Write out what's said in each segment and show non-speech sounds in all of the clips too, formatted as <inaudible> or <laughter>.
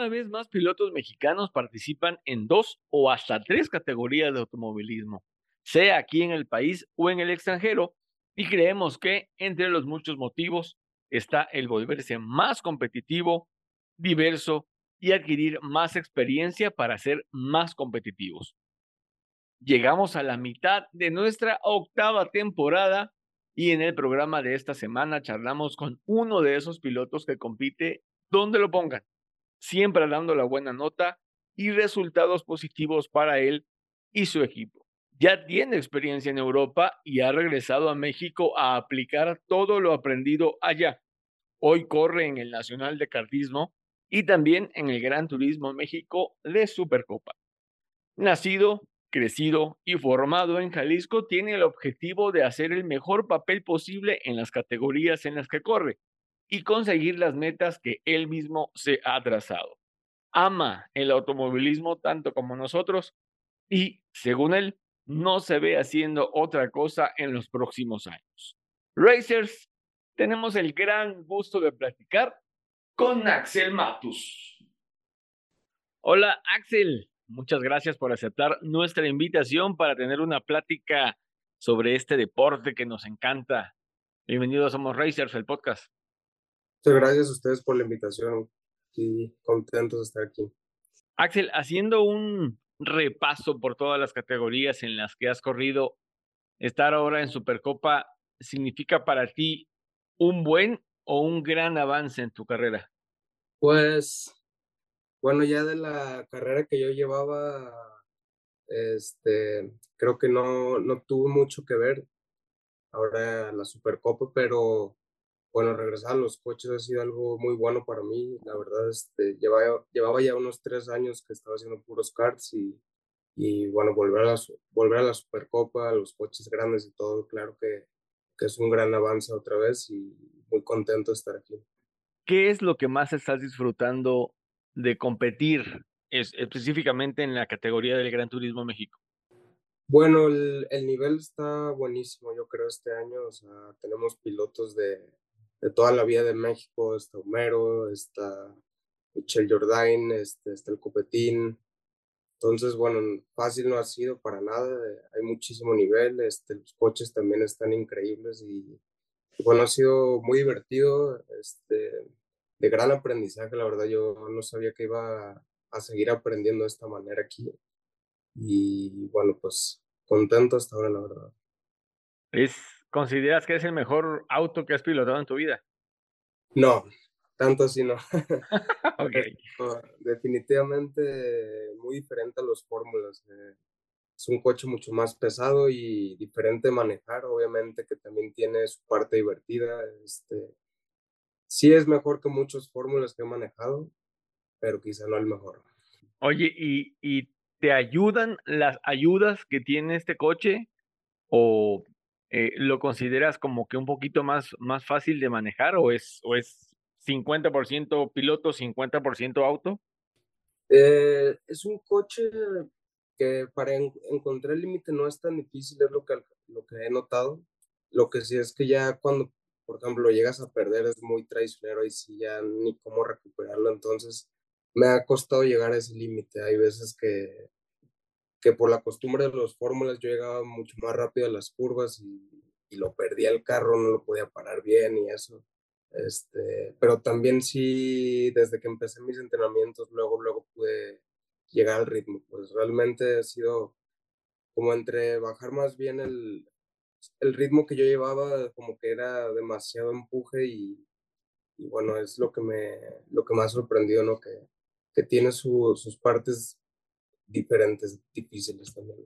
Cada vez más pilotos mexicanos participan en dos o hasta tres categorías de automovilismo, sea aquí en el país o en el extranjero, y creemos que entre los muchos motivos está el volverse más competitivo, diverso y adquirir más experiencia para ser más competitivos. Llegamos a la mitad de nuestra octava temporada y en el programa de esta semana charlamos con uno de esos pilotos que compite donde lo pongan siempre dando la buena nota y resultados positivos para él y su equipo. Ya tiene experiencia en Europa y ha regresado a México a aplicar todo lo aprendido allá. Hoy corre en el Nacional de Kartismo y también en el Gran Turismo México de Supercopa. Nacido, crecido y formado en Jalisco, tiene el objetivo de hacer el mejor papel posible en las categorías en las que corre y conseguir las metas que él mismo se ha trazado. Ama el automovilismo tanto como nosotros y, según él, no se ve haciendo otra cosa en los próximos años. Racers, tenemos el gran gusto de platicar con Axel Matus. Hola Axel, muchas gracias por aceptar nuestra invitación para tener una plática sobre este deporte que nos encanta. Bienvenidos a Somos Racers, el podcast. Muchas gracias a ustedes por la invitación y contentos de estar aquí. Axel, haciendo un repaso por todas las categorías en las que has corrido, estar ahora en Supercopa significa para ti un buen o un gran avance en tu carrera? Pues, bueno, ya de la carrera que yo llevaba, este, creo que no, no tuvo mucho que ver ahora la Supercopa, pero bueno, regresar a los coches ha sido algo muy bueno para mí. La verdad, este, llevaba, llevaba ya unos tres años que estaba haciendo puros karts y, y bueno, volver a, la, volver a la Supercopa, a los coches grandes y todo, claro que, que es un gran avance otra vez y muy contento de estar aquí. ¿Qué es lo que más estás disfrutando de competir es, específicamente en la categoría del Gran Turismo México? Bueno, el, el, nivel está buenísimo, yo creo, este año. O sea, tenemos pilotos de, de toda la vida de México, está Homero, está Michel Jordain, este, está el Copetín. Entonces, bueno, fácil no ha sido para nada, hay muchísimo nivel, este, los coches también están increíbles y, bueno, ha sido muy divertido, este, de gran aprendizaje, la verdad yo no sabía que iba a, seguir aprendiendo de esta manera aquí y bueno, pues contento hasta ahora, la verdad. Es ¿Consideras que es el mejor auto que has pilotado en tu vida? No, tanto así no. <laughs> <laughs> ok. definitivamente muy diferente a los fórmulas. Eh, es un coche mucho más pesado y diferente de manejar, obviamente que también tiene su parte divertida. Este, sí es mejor que muchos fórmulas que he manejado, pero quizá no el mejor. Oye, ¿y, ¿y te ayudan las ayudas que tiene este coche? ¿O eh, ¿lo consideras como que un poquito más, más fácil de manejar o es, o es 50% piloto, 50% auto? Eh, es un coche que para encontrar el límite no es tan difícil, es lo que, lo que he notado. Lo que sí es que ya cuando, por ejemplo, lo llegas a perder es muy traicionero y sí ya ni cómo recuperarlo. Entonces me ha costado llegar a ese límite. Hay veces que que por la costumbre de las fórmulas yo llegaba mucho más rápido a las curvas y, y, lo perdía el carro, no lo podía parar bien y eso. Este, pero también sí, desde que empecé mis entrenamientos, luego, luego pude llegar al ritmo. Pues realmente ha sido como entre bajar más bien el, el ritmo que yo llevaba, como que era demasiado empuje y, bueno, es lo que me, lo que me ha ¿no? Que, que tiene su, sus partes diferentes, difíciles también.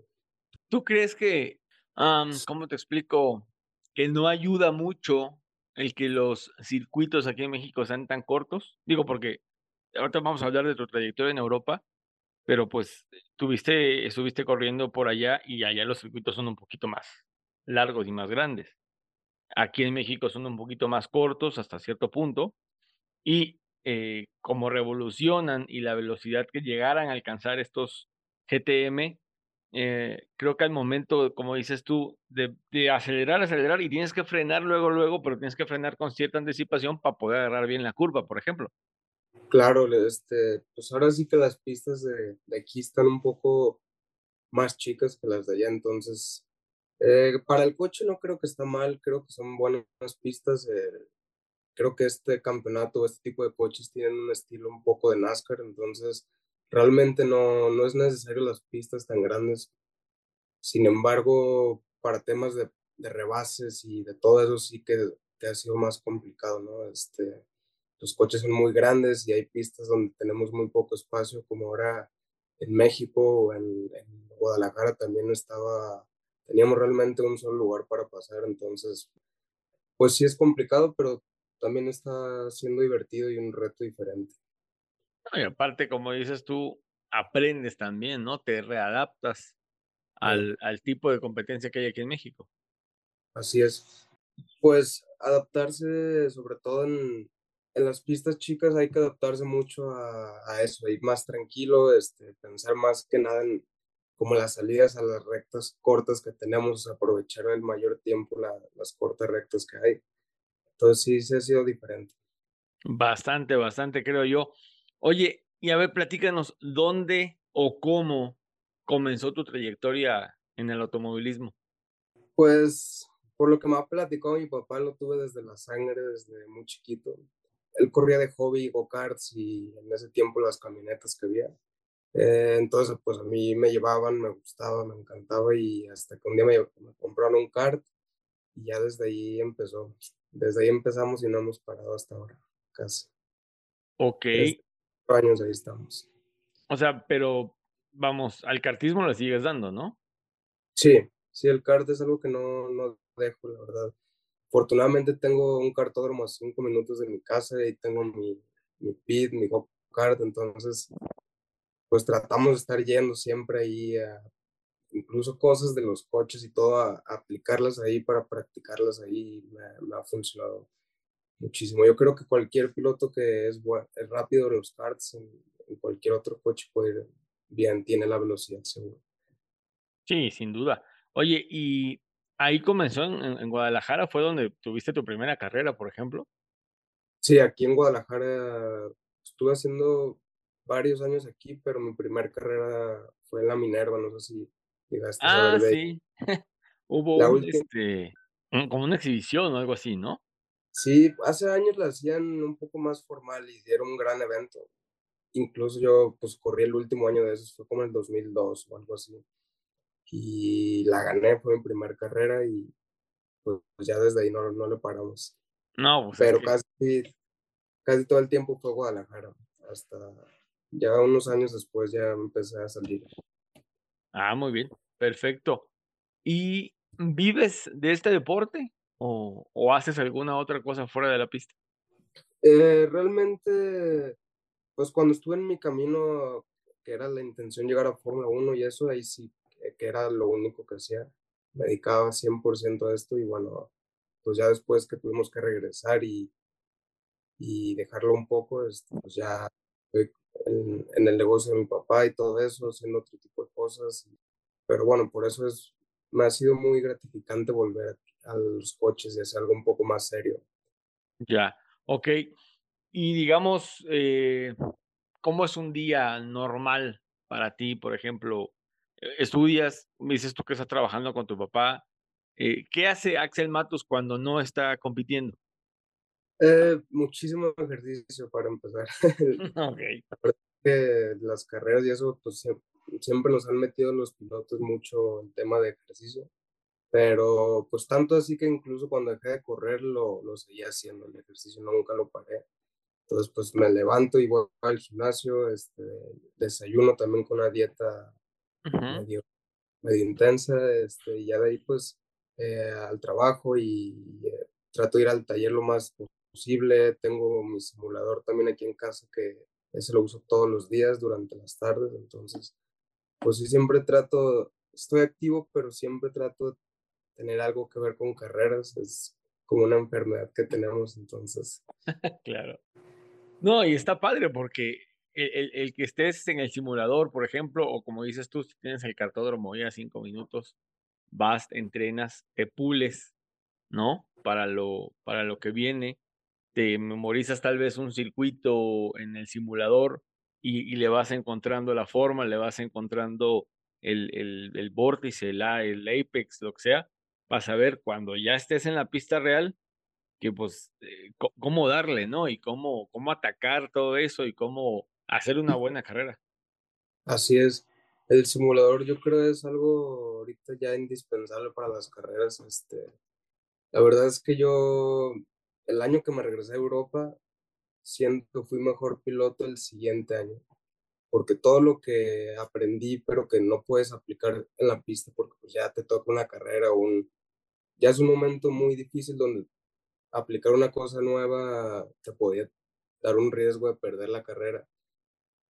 ¿Tú crees que, um, cómo te explico, que no ayuda mucho el que los circuitos aquí en México sean tan cortos? Digo, porque ahorita vamos a hablar de tu trayectoria en Europa, pero pues tuviste, estuviste corriendo por allá y allá los circuitos son un poquito más largos y más grandes. Aquí en México son un poquito más cortos hasta cierto punto y eh, como revolucionan y la velocidad que llegaran a alcanzar estos GTM, eh, creo que al momento, como dices tú, de, acelerar, acelerar y tienes que frenar luego, luego, pero tienes que frenar con cierta anticipación para poder agarrar bien la curva, por ejemplo. Claro, este, pues ahora sí que las pistas de, de aquí están un poco más chicas que las de allá, entonces eh, para el coche no creo que está mal, creo que son buenas pistas. Eh, creo que este campeonato, este tipo de coches tienen un estilo un poco de NASCAR, entonces realmente no, no es necesario las pistas tan grandes. Sin embargo, para temas de, rebases y de todo eso sí que, que, ha sido más complicado, ¿no? Este, los coches son muy grandes y hay pistas donde tenemos muy poco espacio, como ahora en México o en, en Guadalajara también estaba, teníamos realmente un solo lugar para pasar, entonces, pues sí es complicado, pero también está siendo divertido y un reto diferente. Y aparte, como dices tú, aprendes también, ¿no? Te readaptas al, al, tipo de competencia que hay aquí en México. Así es. Pues adaptarse, sobre todo en, en las pistas chicas, hay que adaptarse mucho a, a, eso, ir más tranquilo, este, pensar más que nada en como las salidas a las rectas cortas que tenemos, aprovechar el mayor tiempo la, las cortas rectas que hay. Entonces sí, sí ha sido diferente. Bastante, bastante, creo yo. Oye, y a ver, platícanos, ¿dónde o cómo comenzó tu trayectoria en el automovilismo? Pues, por lo que me ha platicado mi papá, lo tuve desde la sangre, desde muy chiquito. Él corría de hobby go-karts y en ese tiempo las camionetas que había. Eh, entonces, pues a mí me llevaban, me gustaba, me encantaba y hasta que un día me, me compraron un kart y ya desde ahí empezó desde ahí empezamos y no hemos parado hasta ahora, casi. Ok. Años ahí estamos. O sea, pero vamos, al cartismo le sigues dando, ¿no? Sí, sí, el kart es algo que no, no dejo, la verdad. Afortunadamente tengo un cartódromo a cinco minutos de mi casa y tengo mi, mi pit, mi go-kart, entonces pues tratamos de estar yendo siempre ahí a incluso cosas de los coches y todo, a, a aplicarlas ahí para practicarlas ahí, me, me, ha funcionado muchísimo. Yo creo que cualquier piloto que es, es rápido en los karts, en, en, cualquier otro coche puede ir bien, tiene la velocidad seguro. Sí, sin duda. Oye, ¿y ahí comenzó en, en Guadalajara? ¿Fue donde tuviste tu primera carrera, por ejemplo? Sí, aquí en Guadalajara estuve haciendo varios años aquí, pero mi primera carrera fue en la Minerva, no sé si llegaste ah, a ver de sí. <laughs> Hubo La un, última- este, como una exhibición o algo así, ¿no? Sí, hace años la hacían un poco más formal y dieron un gran evento. Incluso yo pues corrí el último año de esos, fue como el 2002 o algo así. Y la gané, fue mi primera carrera y pues ya desde ahí no, no le paramos. No, pues es Pero que- casi, casi todo el tiempo fue Guadalajara. Hasta ya unos años después ya empecé a salir. Ah, muy bien, perfecto. ¿Y vives de este deporte o, o haces alguna otra cosa fuera de la pista? Eh, realmente, pues cuando estuve en mi camino, que era la intención llegar a Fórmula 1 y eso, ahí sí, que, que era lo único que hacía. Me dedicaba 100% a esto y bueno, pues ya después que tuvimos que regresar y, y dejarlo un poco, este, pues ya en, en el negocio de mi papá y todo eso, haciendo otro tipo de cosas. Pero bueno, por eso es, me ha sido muy gratificante volver a, los coches y hacer algo un poco más serio. Ya, ok. Y digamos, eh, ¿cómo es un día normal para ti? Por ejemplo, eh, estudias, me dices tú que estás trabajando con tu papá. eh, ¿Qué hace Axel Matos cuando no está compitiendo? Eh, muchísimo ejercicio para empezar. <laughs> <laughs> Ok. que las carreras y eso, pues sie- siempre nos han metido los pilotos mucho el tema de ejercicio, pero pues tanto así que incluso cuando dejé de correr lo, lo seguía haciendo, el ejercicio nunca lo paré. Entonces pues me levanto y voy al gimnasio, este, desayuno también con una dieta Ujú. medio, medio intensa, este, y ya de ahí pues eh, al trabajo y eh, trato de ir al taller lo más posible. Tengo mi simulador también aquí en casa que ese lo uso todos los días durante las tardes, entonces, pues sí, siempre trato, estoy activo, pero siempre trato de tener algo que ver con carreras, es como una enfermedad que tenemos, entonces. <laughs> claro. No, y está padre porque el, el, que estés en el simulador, por ejemplo, o como dices tú, si tienes el cartódromo ya cinco minutos, vas, entrenas, te pules, ¿no? Para lo, para lo que viene, te memorizas tal vez un circuito en el simulador y, le vas encontrando la forma, le vas encontrando el, el, el vórtice, el apex, lo que sea, para saber cuando ya estés en la pista real, que pues eh, cómo darle, ¿no? Y cómo, cómo atacar todo eso y cómo hacer una buena carrera. Así es. El simulador yo creo es algo ahorita ya indispensable para las carreras. Este, la verdad es que yo, el año que me regresé a Europa, siento que fui mejor piloto el siguiente año, porque todo lo que aprendí, pero que no puedes aplicar en la pista, porque pues ya te toca una carrera o un, ya es un momento muy difícil donde aplicar una cosa nueva te podía dar un riesgo de perder la carrera.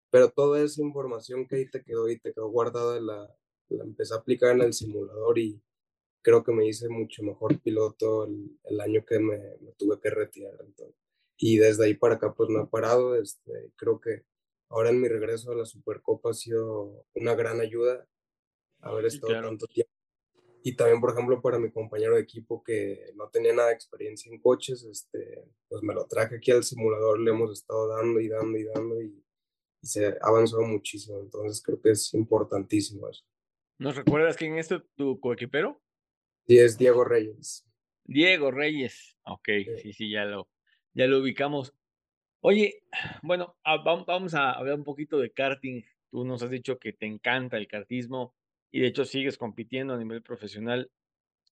Pero toda esa información que ahí te quedó y te quedó guardada, la, la empecé a aplicar en el simulador y creo que me hice mucho mejor piloto el, año que me, tuve que retirar. Entonces. Y desde ahí para acá pues no he parado. Este, creo que ahora en mi regreso a la Supercopa ha sido una gran ayuda haber estado tanto tiempo y también, por ejemplo, para mi compañero de equipo que no tenía nada de experiencia en coches, este, pues me lo traje aquí al simulador, le hemos estado dando y dando y dando y, se ha avanzado muchísimo. Entonces creo que es importantísimo eso. ¿Nos recuerdas quién es tu, coequipero? Sí, es Diego Reyes. Diego Reyes. Ok, sí, sí, ya, lo, ya lo ubicamos. Oye, bueno, ah, vamos a hablar un poquito de karting. Tú nos has dicho que te encanta el kartismo y de hecho sigues compitiendo a nivel profesional.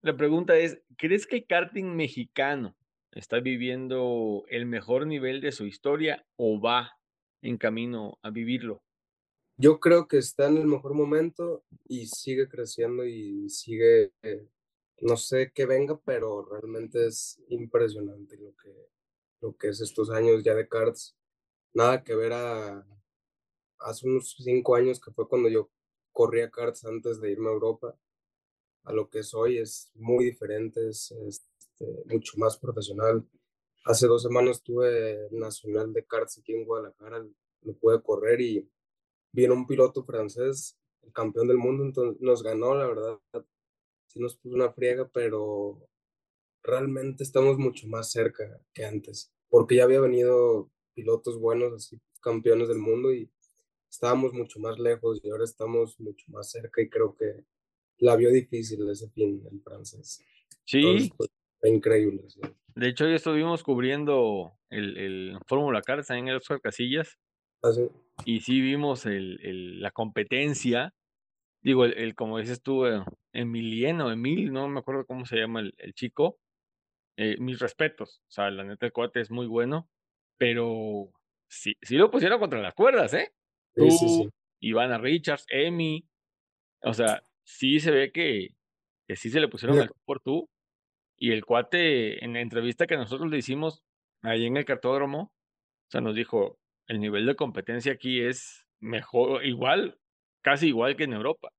La pregunta es, ¿crees que el karting mexicano está viviendo el mejor nivel de su historia o va en camino a vivirlo? Yo creo que está en el mejor momento y sigue creciendo y sigue, no sé qué venga, pero realmente es impresionante lo que, lo que es estos años ya de karts. Nada que ver a hace unos cinco años que fue cuando yo corría karts antes de irme a Europa. A lo que soy es muy diferente, es, este, mucho más profesional. Hace dos semanas tuve Nacional de Karts aquí en Guadalajara, lo pude correr y vino un piloto francés, el campeón del mundo, entonces nos ganó, la verdad. Sí nos puso una friega, pero realmente estamos mucho más cerca que antes, porque ya había venido pilotos buenos, así campeones del mundo y estábamos mucho más lejos y ahora estamos mucho más cerca y creo que la vio difícil ese fin en francés. Sí. Pues, increíble. De hecho, hoy estuvimos cubriendo el, el Fórmula Cars en el Oscar Casillas. ¿Ah, y sí vimos el, el, la competencia. Digo, el, como dices tú, eh, Emiliano, Emil, no me acuerdo cómo se llama el, el chico. Eh, mis respetos. O sea, la neta, el cuate es muy bueno. Pero sí, sí lo pusieron contra las cuerdas, ¿eh? Tú, Ivana Richards, Emi, o sea, sí se ve que, que sí se le pusieron al por tú. Y el cuate, en la entrevista que nosotros le hicimos ahí en el cartódromo, o sea, nos dijo, el nivel de competencia aquí es mejor, igual, casi igual que en Europa.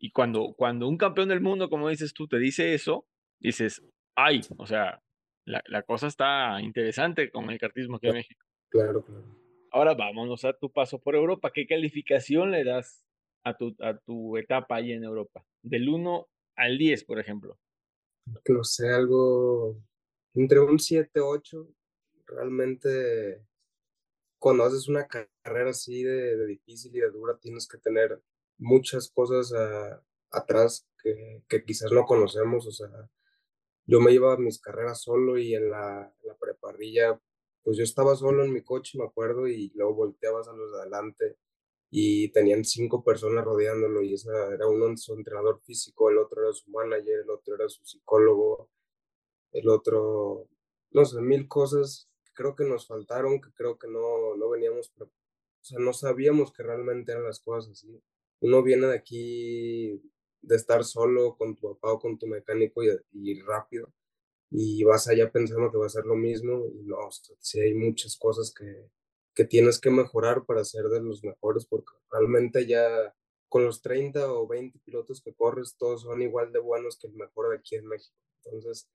Y cuando, cuando un campeón del mundo, como dices tú, te dice eso, dices, ay, o sea, la, la cosa está interesante con el cartismo aquí en México. Claro, claro. Ahora vámonos a tu paso por Europa. ¿Qué calificación le das a tu, a tu etapa ahí en Europa? Del 1 al 10, por ejemplo. No sé, algo entre un 7, 8. Realmente cuando haces una carrera así de, difícil y de dura, tienes que tener muchas cosas atrás que, quizás no conocemos. O sea, yo me iba a mis carreras solo y en la, la preparrilla pues yo estaba solo en mi coche, me acuerdo, y luego volteabas a los de adelante y tenían cinco personas rodeándolo y esa era uno su entrenador físico, el otro era su manager, el otro era su psicólogo, el otro, no sé, mil cosas que creo que nos faltaron, que creo que no, no veníamos, o sea, no sabíamos que realmente eran las cosas así. Uno viene de aquí de estar solo con tu papá o con tu mecánico y, y rápido y vas allá pensando que va a ser lo mismo y no, sí hay muchas cosas que, que tienes que mejorar para ser de los mejores, porque realmente ya con los 30 o 20 pilotos que corres, todos son igual de buenos que el mejor de aquí en México. Entonces,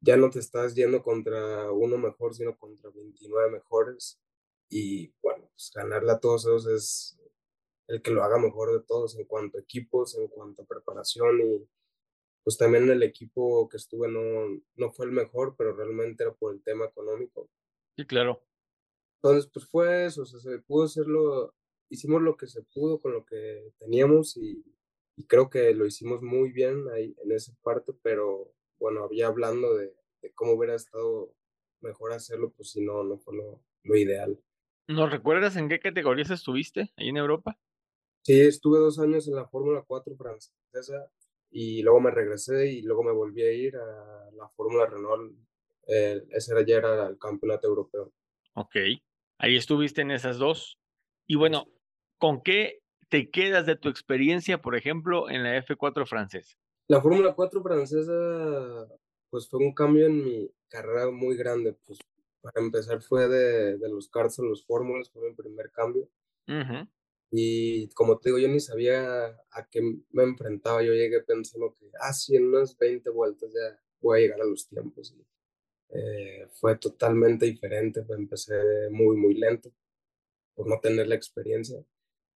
ya no te estás yendo contra uno mejor, sino contra 29 mejores. Y bueno, pues ganarle a todos esos es el que lo haga mejor de todos en cuanto a equipos, en cuanto a preparación y pues también el equipo que estuve no, no fue el mejor, pero realmente era por el tema económico. Sí, claro. Entonces, pues fue eso, o sea, se pudo hacerlo, hicimos lo que se pudo con lo que teníamos y, y creo que lo hicimos muy bien ahí en esa parte, pero bueno, había hablando de, de cómo hubiera estado mejor hacerlo, pues si no, no fue lo, lo ideal. ¿Nos recuerdas en qué categorías estuviste ahí en Europa? Sí, estuve dos años en la Fórmula 4 francesa y luego me regresé y luego me volví a ir a la Fórmula Renault. Eh, ese era ya era el campeonato europeo. Ok, ahí estuviste en esas dos. Y bueno, ¿con qué te quedas de tu experiencia, por ejemplo, en la F4 francesa? La Fórmula 4 francesa, pues fue un cambio en mi carrera muy grande. Pues para empezar fue de, de los karts a los fórmulas, fue mi primer cambio. Ujú. Y como te digo, yo ni sabía a qué me enfrentaba. Yo llegué pensando que, ah, sí, en unas 20 vueltas ya voy a llegar a los tiempos. Eh, fue totalmente diferente. Empecé muy, muy lento por no tener la experiencia.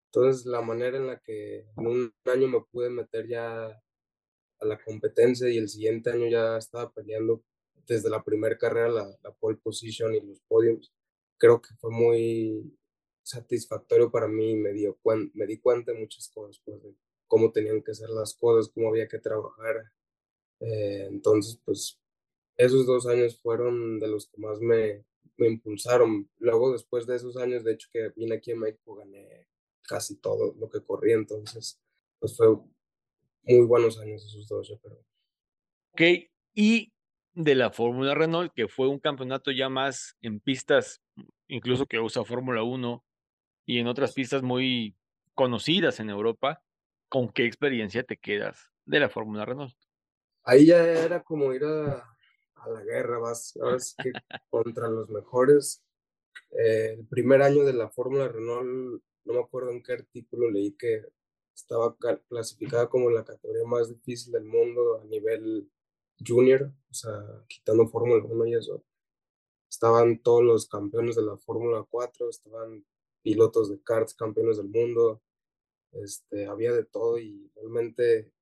Entonces, la manera en la que en un año me pude meter ya a la competencia y el siguiente año ya estaba peleando desde la primera carrera la, la pole position y los podiums, creo que fue muy satisfactorio para mí. Me, dio me di cuenta de muchas cosas, pues, de cómo tenían que ser las cosas, cómo había que trabajar. Eh, entonces, pues, esos dos años fueron de los que más me, me impulsaron. Luego, después de esos años, de hecho, que vine aquí a México, gané casi todo lo que corrí. Entonces, pues, fue muy buenos años esos dos, yo creo. Ok, y de la Fórmula Renault, que fue un campeonato ya más en pistas, incluso que usa Fórmula 1 y en otras pistas muy conocidas en Europa, ¿con qué experiencia te quedas de la Fórmula Renault? Ahí ya era como ir a, a la guerra, vas, ahora sí que <laughs> contra los mejores. Eh, el primer año de la Fórmula Renault, no me acuerdo en qué artículo leí que estaba ca- clasificada como la categoría más difícil del mundo a nivel junior, o sea, quitando Fórmula 1 y eso. Estaban todos los campeones de la Fórmula 4, estaban pilotos de karts, campeones del mundo, este, había de todo y realmente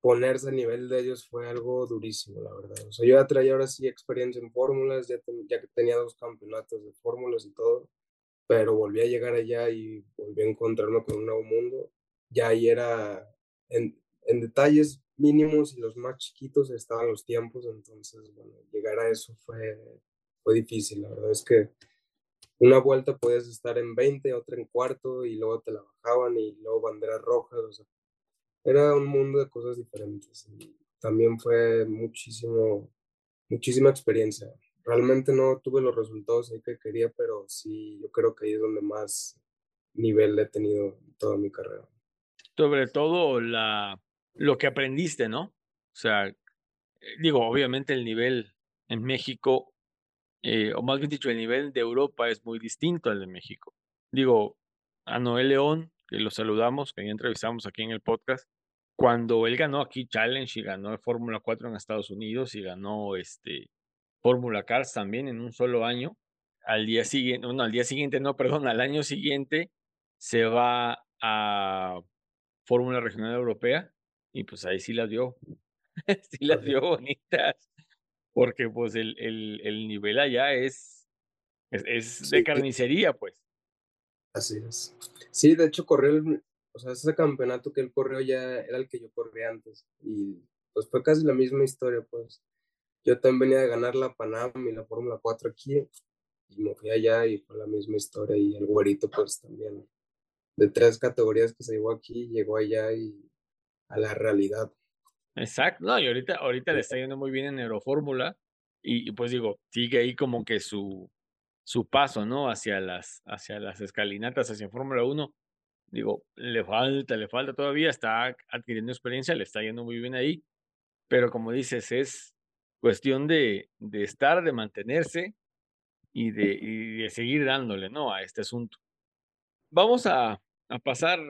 ponerse a nivel de ellos fue algo durísimo, la verdad. Yo ya traía ahora sí experiencia en fórmulas, ya, que tenía dos campeonatos de fórmulas y todo, pero volví a llegar allá y volví a encontrarme con un nuevo mundo. Ya ahí era en, detalles mínimos y los más chiquitos estaban los tiempos, entonces, llegar a eso fue, fue difícil. La verdad es que una vuelta podías estar en 20, otra en cuarto y luego te la bajaban y luego banderas rojas, o sea, era un mundo de cosas diferentes y también fue muchísimo, muchísima experiencia. Realmente no tuve los resultados ahí que quería, pero sí, yo creo que ahí es donde más nivel he tenido en toda mi carrera. Sobre todo la, lo que aprendiste, ¿no? O sea, eh, digo, obviamente el nivel en México, eh, o más bien dicho, el nivel de Europa es muy distinto al de México. Digo, a Noel León, que lo saludamos, que ya entrevistamos aquí en el podcast, cuando él ganó aquí Challenge y ganó Fórmula 4 en Estados Unidos y ganó este Fórmula Cars también en un solo año, al día siguiente, no, al día siguiente, no, perdón, al año siguiente se va a Fórmula Regional Europea y pues ahí sí las dio, <laughs> sí las dio bonitas, porque pues el, el, el nivel allá es, es, es de Sí. carnicería, pues. Así es. Sí, de hecho corrió el, o sea, ese campeonato que él corrió ya era el que yo corrí antes y pues fue casi la misma historia, pues. Yo también venía de ganar la Panam y la Fórmula 4 aquí y me fui allá y fue la misma historia y el güerito pues también de tres categorías que se llevó aquí llegó allá y a la realidad. Exacto, no, y ahorita, ahorita le está yendo muy bien en Eurofórmula y, y, pues digo, sigue ahí como que su, su paso, ¿no? Hacia las, hacia las escalinatas, hacia Fórmula 1. Digo, le falta, le falta todavía, está adquiriendo experiencia, le está yendo muy bien ahí, pero como dices, es cuestión de, de estar, de mantenerse y de, seguir dándole, ¿no? A este asunto. Vamos a, pasar,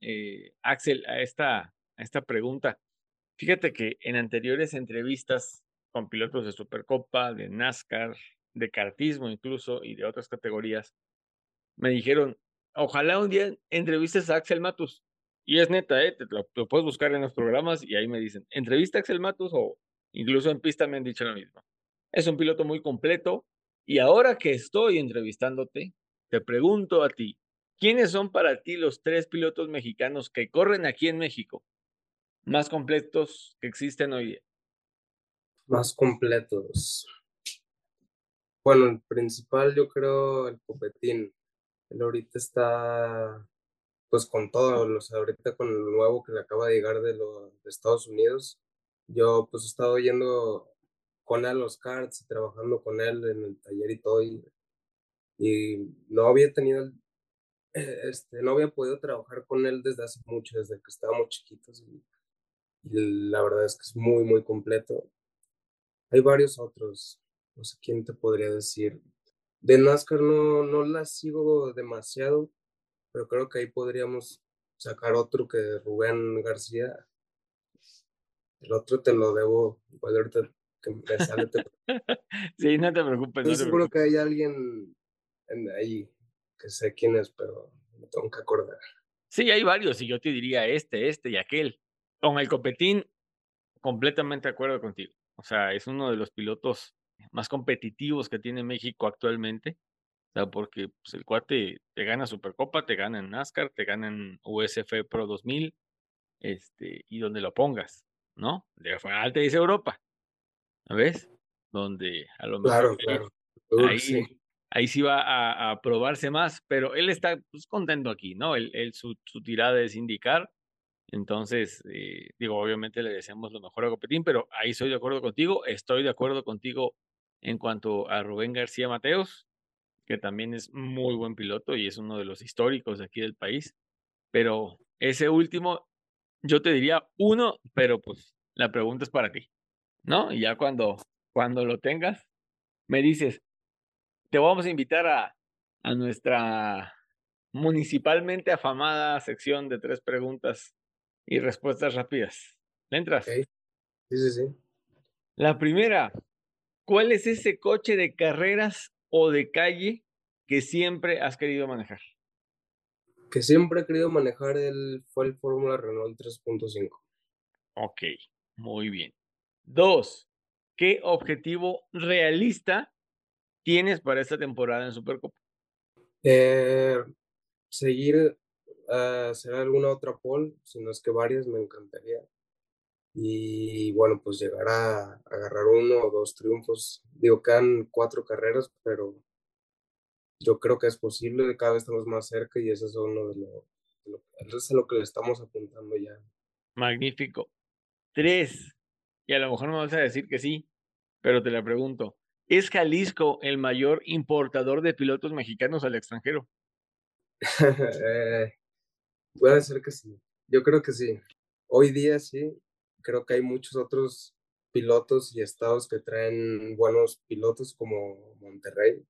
eh, Axel, a esta, a esta pregunta. Fíjate que en anteriores entrevistas con pilotos de Supercopa, de NASCAR, de kartismo incluso y de otras categorías, me dijeron, ojalá un día entrevistes a Axel Matus. Y es neta, ¿eh? Te lo, puedes buscar en los programas y ahí me dicen, entrevista a Axel Matus o incluso en pista me han dicho lo mismo. Es un piloto muy completo y ahora que estoy entrevistándote, te pregunto a ti, ¿quiénes son para ti los tres pilotos mexicanos que corren aquí en México más completos que existen hoy? Más completos. Bueno, el principal yo creo el Copetín. Él ahorita está pues con todo, sea, ahorita con lo nuevo que le acaba de llegar de, los Estados Unidos. Yo pues he estado yendo con él los karts y trabajando con él en el taller y todo. Y, no había tenido, este, no había podido trabajar con él desde hace mucho, desde que estábamos chiquitos. Y, y la verdad es que es muy, muy completo. Hay varios otros, no sé quién te podría decir. De NASCAR no, no la sigo demasiado, pero creo que ahí podríamos sacar otro que Rubén García. El otro te lo debo, igual ahorita que me sale. <laughs> sí, no te preocupes. Estoy seguro que hay alguien ahí que sé quién es, pero me tengo que acordar. Sí, hay varios, y yo te diría este, este y aquel. Con el copetín, completamente de acuerdo contigo. O sea, es uno de los pilotos más competitivos que tiene México actualmente. O sea, porque pues, el cuate te gana Supercopa, te gana en NASCAR, te gana en USF Pro 2000, este, y donde lo pongas, ¿no? De alta dice Europa, ¿ves? Donde a lo mejor claro, ahí, sí. ahí sí va a, probarse más, pero él está pues, contento aquí, ¿no? Él, él su, su tirada es indicar entonces, eh, digo, obviamente le deseamos lo mejor a Copetín, pero ahí estoy de acuerdo contigo. Estoy de acuerdo contigo en cuanto a Rubén García Mateos, que también es muy buen piloto y es uno de los históricos aquí del país. Pero ese último, yo te diría uno, pero pues la pregunta es para ti, ¿no? Y ya cuando, cuando lo tengas, me dices, te vamos a invitar a, a nuestra municipalmente afamada sección de tres preguntas y respuestas rápidas. ¿Le entras? Sí, sí, sí. La primera, ¿cuál es ese coche de carreras o de calle que siempre has querido manejar? Que siempre he querido manejar el, fue el Fórmula Renault 3.5. Ok, muy bien. Dos, ¿qué objetivo realista tienes para esta temporada en Supercopa? Eh, seguir hacer alguna otra pole, si no es que varias, me encantaría. Y bueno, pues llegar a, agarrar uno o dos triunfos. Digo, quedan cuatro carreras, pero yo creo que es posible, cada vez estamos más cerca y eso es uno de lo, eso es lo que le estamos apuntando ya. Magnífico. Tres, y a lo mejor me vas a decir que sí, pero te la pregunto, ¿es Jalisco el mayor importador de pilotos mexicanos al extranjero? <laughs> eh, Puede ser que sí. Yo creo que sí. Hoy día sí. Creo que hay muchos otros pilotos y estados que traen buenos pilotos como Monterrey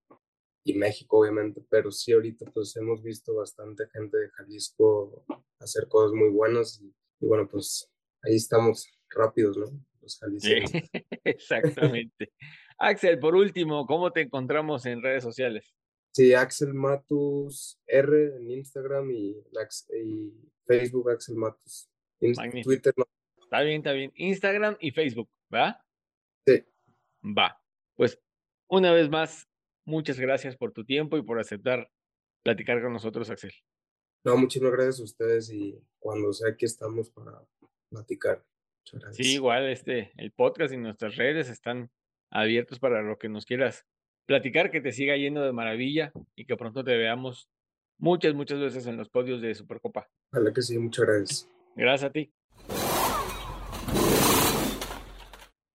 y México, obviamente. Pero sí, ahorita pues hemos visto bastante gente de Jalisco hacer cosas muy buenas. Y, bueno, pues ahí estamos rápidos, ¿no? Los jaliscienses. Sí, <laughs> exactamente. Axel, por último, ¿cómo te encontramos en redes sociales? Sí, Axel Matus R en Instagram y, Facebook Axel Matus. Twitter no. Está bien, está bien. Instagram y Facebook, ¿va? Sí. Va. Pues una vez más, muchas gracias por tu tiempo y por aceptar platicar con nosotros, Axel. No, muchísimas gracias a ustedes y cuando sea aquí estamos para platicar. Muchas gracias. Sí, igual este, el podcast y nuestras redes están abiertos para lo que nos quieras platicar, que te siga yendo de maravilla y que pronto te veamos muchas, muchas veces en los podios de Supercopa. Ojalá que sí, muchas gracias. Gracias a ti.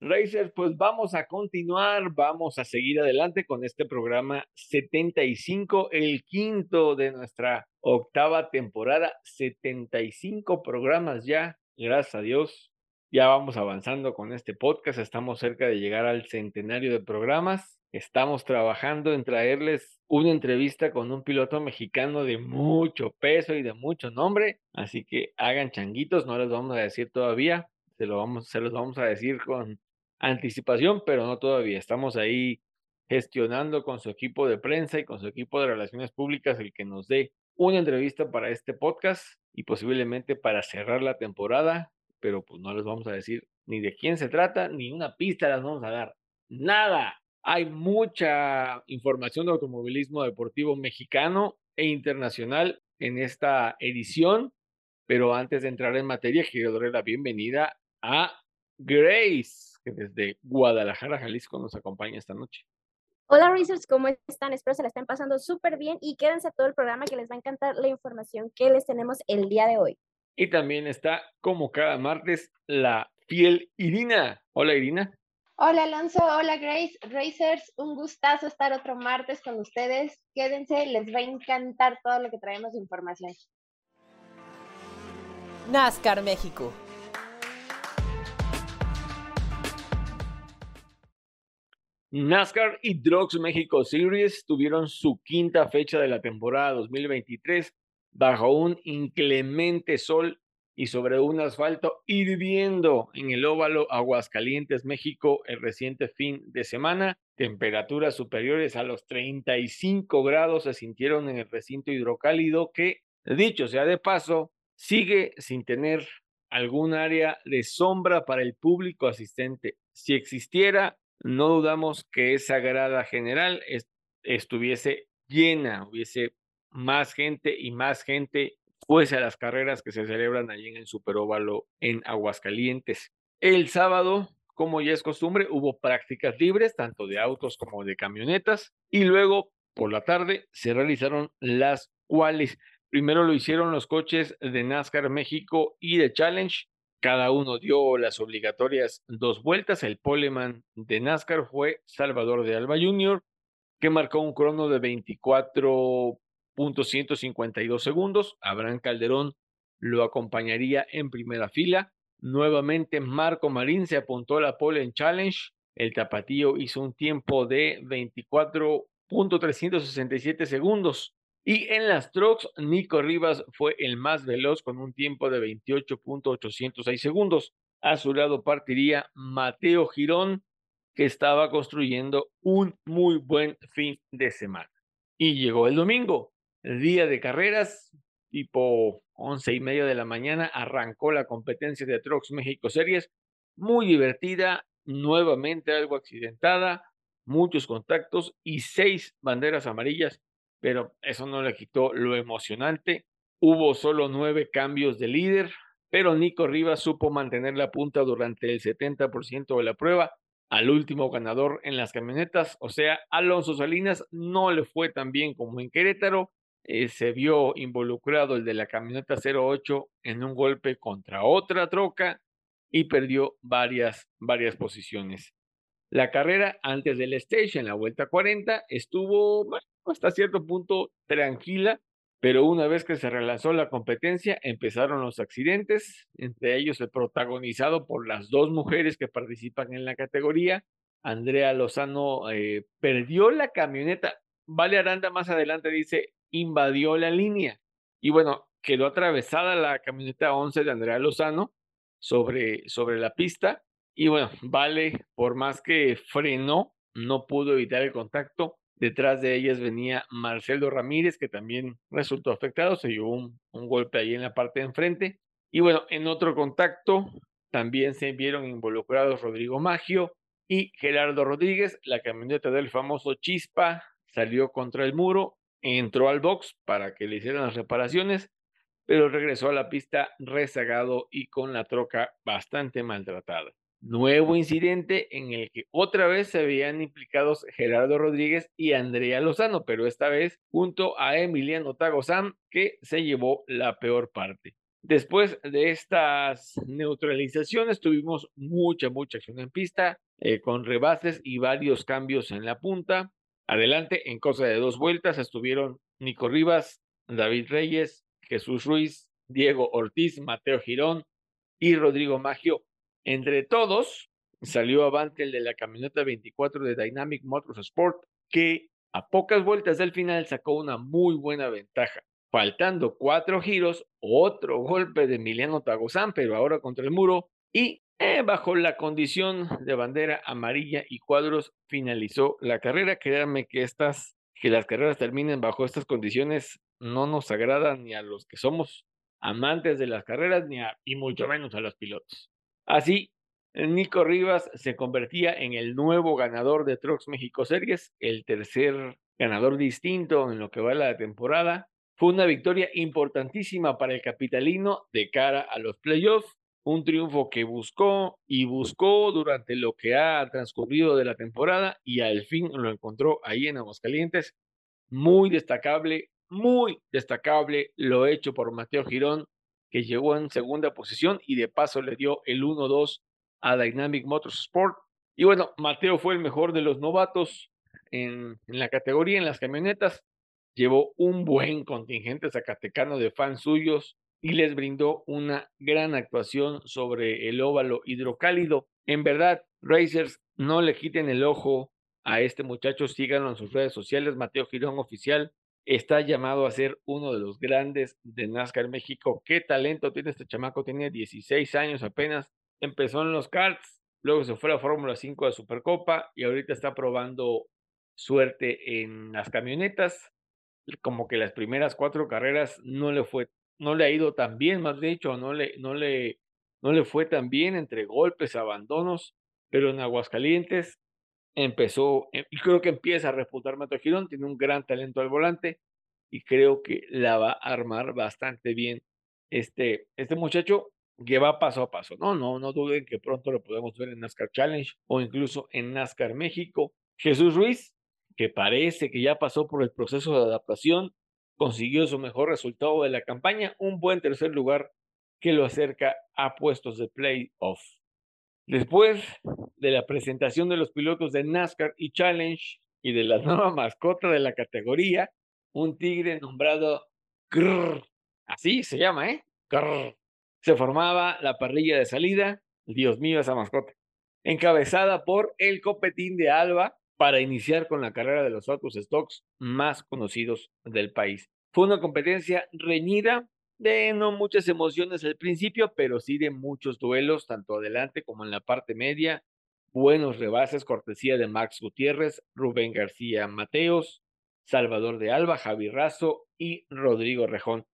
Racers, pues vamos a continuar, vamos a seguir adelante con este programa 75, el quinto de nuestra octava temporada, 75 programas ya, gracias a Dios. Ya vamos avanzando con este podcast, estamos cerca de llegar al centenario de programas Estamos trabajando en traerles una entrevista con un piloto mexicano de mucho peso y de mucho nombre, así que hagan changuitos, no les vamos a decir todavía, se, lo vamos, se los vamos a decir con anticipación, pero no todavía. Estamos ahí gestionando con su equipo de prensa y con su equipo de relaciones públicas el que nos dé una entrevista para este podcast y posiblemente para cerrar la temporada, pero pues no les vamos a decir ni de quién se trata, ni una pista les vamos a dar. Nada. Hay mucha información de automovilismo deportivo mexicano e internacional en esta edición, pero antes de entrar en materia, quiero darle la bienvenida a Grace, que desde Guadalajara, Jalisco, nos acompaña esta noche. Hola Racers, ¿cómo están? Espero se la estén pasando súper bien y quédense todo el programa que les va a encantar la información que les tenemos el día de hoy. Y también está, como cada martes, la fiel Irina. Hola Irina. Hola Alonso, hola Grace, Racers, un gustazo estar otro martes con ustedes. Quédense, les va a encantar todo lo que traemos de información. NASCAR México. NASCAR y Drugs México Series tuvieron su quinta fecha de la temporada 2023 bajo un inclemente sol y sobre un asfalto hirviendo en el óvalo Aguascalientes, México, el reciente fin de semana. Temperaturas superiores a los 35 grados se sintieron en el recinto hidrocálido que, dicho sea de paso, sigue sin tener algún área de sombra para el público asistente. Si existiera, no dudamos que esa grada general estuviese llena, hubiese más gente y más gente fuese a las carreras que se celebran allí en el Superóvalo en Aguascalientes. El sábado, como ya es costumbre, hubo prácticas libres, tanto de autos como de camionetas, y luego por la tarde se realizaron las cuales. Primero lo hicieron los coches de NASCAR México y de Challenge. Cada uno dio las obligatorias dos vueltas. El poleman de NASCAR fue Salvador de Alba Jr., que marcó un crono de 24 .152 segundos. Abraham Calderón lo acompañaría en primera fila. Nuevamente Marco Marín se apuntó a la pole en Challenge. El tapatío hizo un tiempo de 24.367 segundos. Y en las trucks, Nico Rivas fue el más veloz con un tiempo de 28.806 segundos. A su lado partiría Mateo Girón, que estaba construyendo un muy buen fin de semana. Y llegó el domingo día de carreras, tipo once y media de la mañana, arrancó la competencia de Trucks México Series, muy divertida, nuevamente algo accidentada, muchos contactos y seis banderas amarillas, pero eso no le quitó lo emocionante. Hubo solo nueve cambios de líder, pero Nico Rivas supo mantener la punta durante el 70% de la prueba. Al último ganador en las camionetas, o sea, Alonso Salinas, no le fue tan bien como en Querétaro, eh, se vio involucrado el de la camioneta 08 en un golpe contra otra troca y perdió varias, varias posiciones. La carrera antes del stage, en la vuelta 40, estuvo hasta cierto punto tranquila, pero una vez que se relanzó la competencia, empezaron los accidentes, entre ellos el protagonizado por las dos mujeres que participan en la categoría. Andrea Lozano eh, perdió la camioneta. Vale Aranda más adelante dice, invadió la línea. Y bueno, quedó atravesada la camioneta 11 de Andrea Lozano sobre, sobre la pista. Y bueno, Vale, por más que frenó, no pudo evitar el contacto. Detrás de ellas venía Marcelo Ramírez, que también resultó afectado, se llevó un, un golpe ahí en la parte de enfrente. Y bueno, en otro contacto también se vieron involucrados Rodrigo Maggio y Gerardo Rodríguez. La camioneta del famoso Chispa salió contra el muro entró al box para que le hicieran las reparaciones, pero regresó a la pista rezagado y con la troca bastante maltratada. Nuevo incidente en el que otra vez se habían implicados Gerardo Rodríguez y Andrea Lozano, pero esta vez junto a Emiliano Tagozán, que se llevó la peor parte. Después de estas neutralizaciones tuvimos mucha, mucha acción en pista, eh, con rebases y varios cambios en la punta. Adelante, en cosa de dos vueltas, estuvieron Nico Rivas, David Reyes, Jesús Ruiz, Diego Ortiz, Mateo Girón y Rodrigo Maggio. Entre todos, salió avante el de la camioneta 24 de Dynamic Motors Sport, que a pocas vueltas del final sacó una muy buena ventaja. Faltando cuatro giros, otro golpe de Emiliano Tagozán, pero ahora contra el muro, y eh, bajo la condición de bandera amarilla y cuadros finalizó la carrera. Créanme que estas, que las carreras terminen bajo estas condiciones no nos agradan ni a los que somos amantes de las carreras, ni a, y mucho menos a los pilotos. Así, Nico Rivas se convertía en el nuevo ganador de Trucks México Series, el tercer ganador distinto en lo que va la temporada. Fue una victoria importantísima para el capitalino de cara a los playoffs un triunfo que buscó y buscó durante lo que ha transcurrido de la temporada y al fin lo encontró ahí en Aguascalientes. Muy destacable, muy destacable lo hecho por Mateo Girón, que llegó en segunda posición y de paso le dio el 1-2 a Dynamic Motorsport. Y bueno, Mateo fue el mejor de los novatos en, en la categoría, en las camionetas. Llevó un buen contingente zacatecano de fans suyos, y les brindó una gran actuación sobre el óvalo hidrocálido. En verdad, Racers, no le quiten el ojo a este muchacho, síganlo en sus redes sociales. Mateo Girón Oficial está llamado a ser uno de los grandes de NASCAR México. ¿Qué talento tiene este chamaco? Tiene 16 años apenas. Empezó en los karts, luego se fue a la Fórmula 5 de Supercopa y ahorita está probando suerte en las camionetas. Como que las primeras cuatro carreras no le fue no le ha ido tan bien, más de hecho, no le, no le, no le fue tan bien entre golpes, abandonos, pero en Aguascalientes empezó, eh, y creo que empieza a reputar Mato Girón, tiene un gran talento al volante y creo que la va a armar bastante bien este, este muchacho que va paso a paso. No, no, no duden que pronto lo podemos ver en NASCAR Challenge o incluso en NASCAR México. Jesús Ruiz, que parece que ya pasó por el proceso de adaptación, consiguió su mejor resultado de la campaña, un buen tercer lugar que lo acerca a puestos de playoff. Después de la presentación de los pilotos de NASCAR y Challenge y de la <laughs> nueva mascota de la categoría, un tigre nombrado Grrr, así se llama, ¿eh? Grrr, se formaba la parrilla de salida, Dios mío, esa mascota, encabezada por el copetín de Alba, para iniciar con la carrera de los autos stocks más conocidos del país. Fue una competencia reñida, de no muchas emociones al principio, pero sí de muchos duelos, tanto adelante como en la parte media. Buenos rebases, cortesía de Max Gutiérrez, Rubén García Mateos, Salvador de Alba, Javi Razo y Rodrigo Rejón.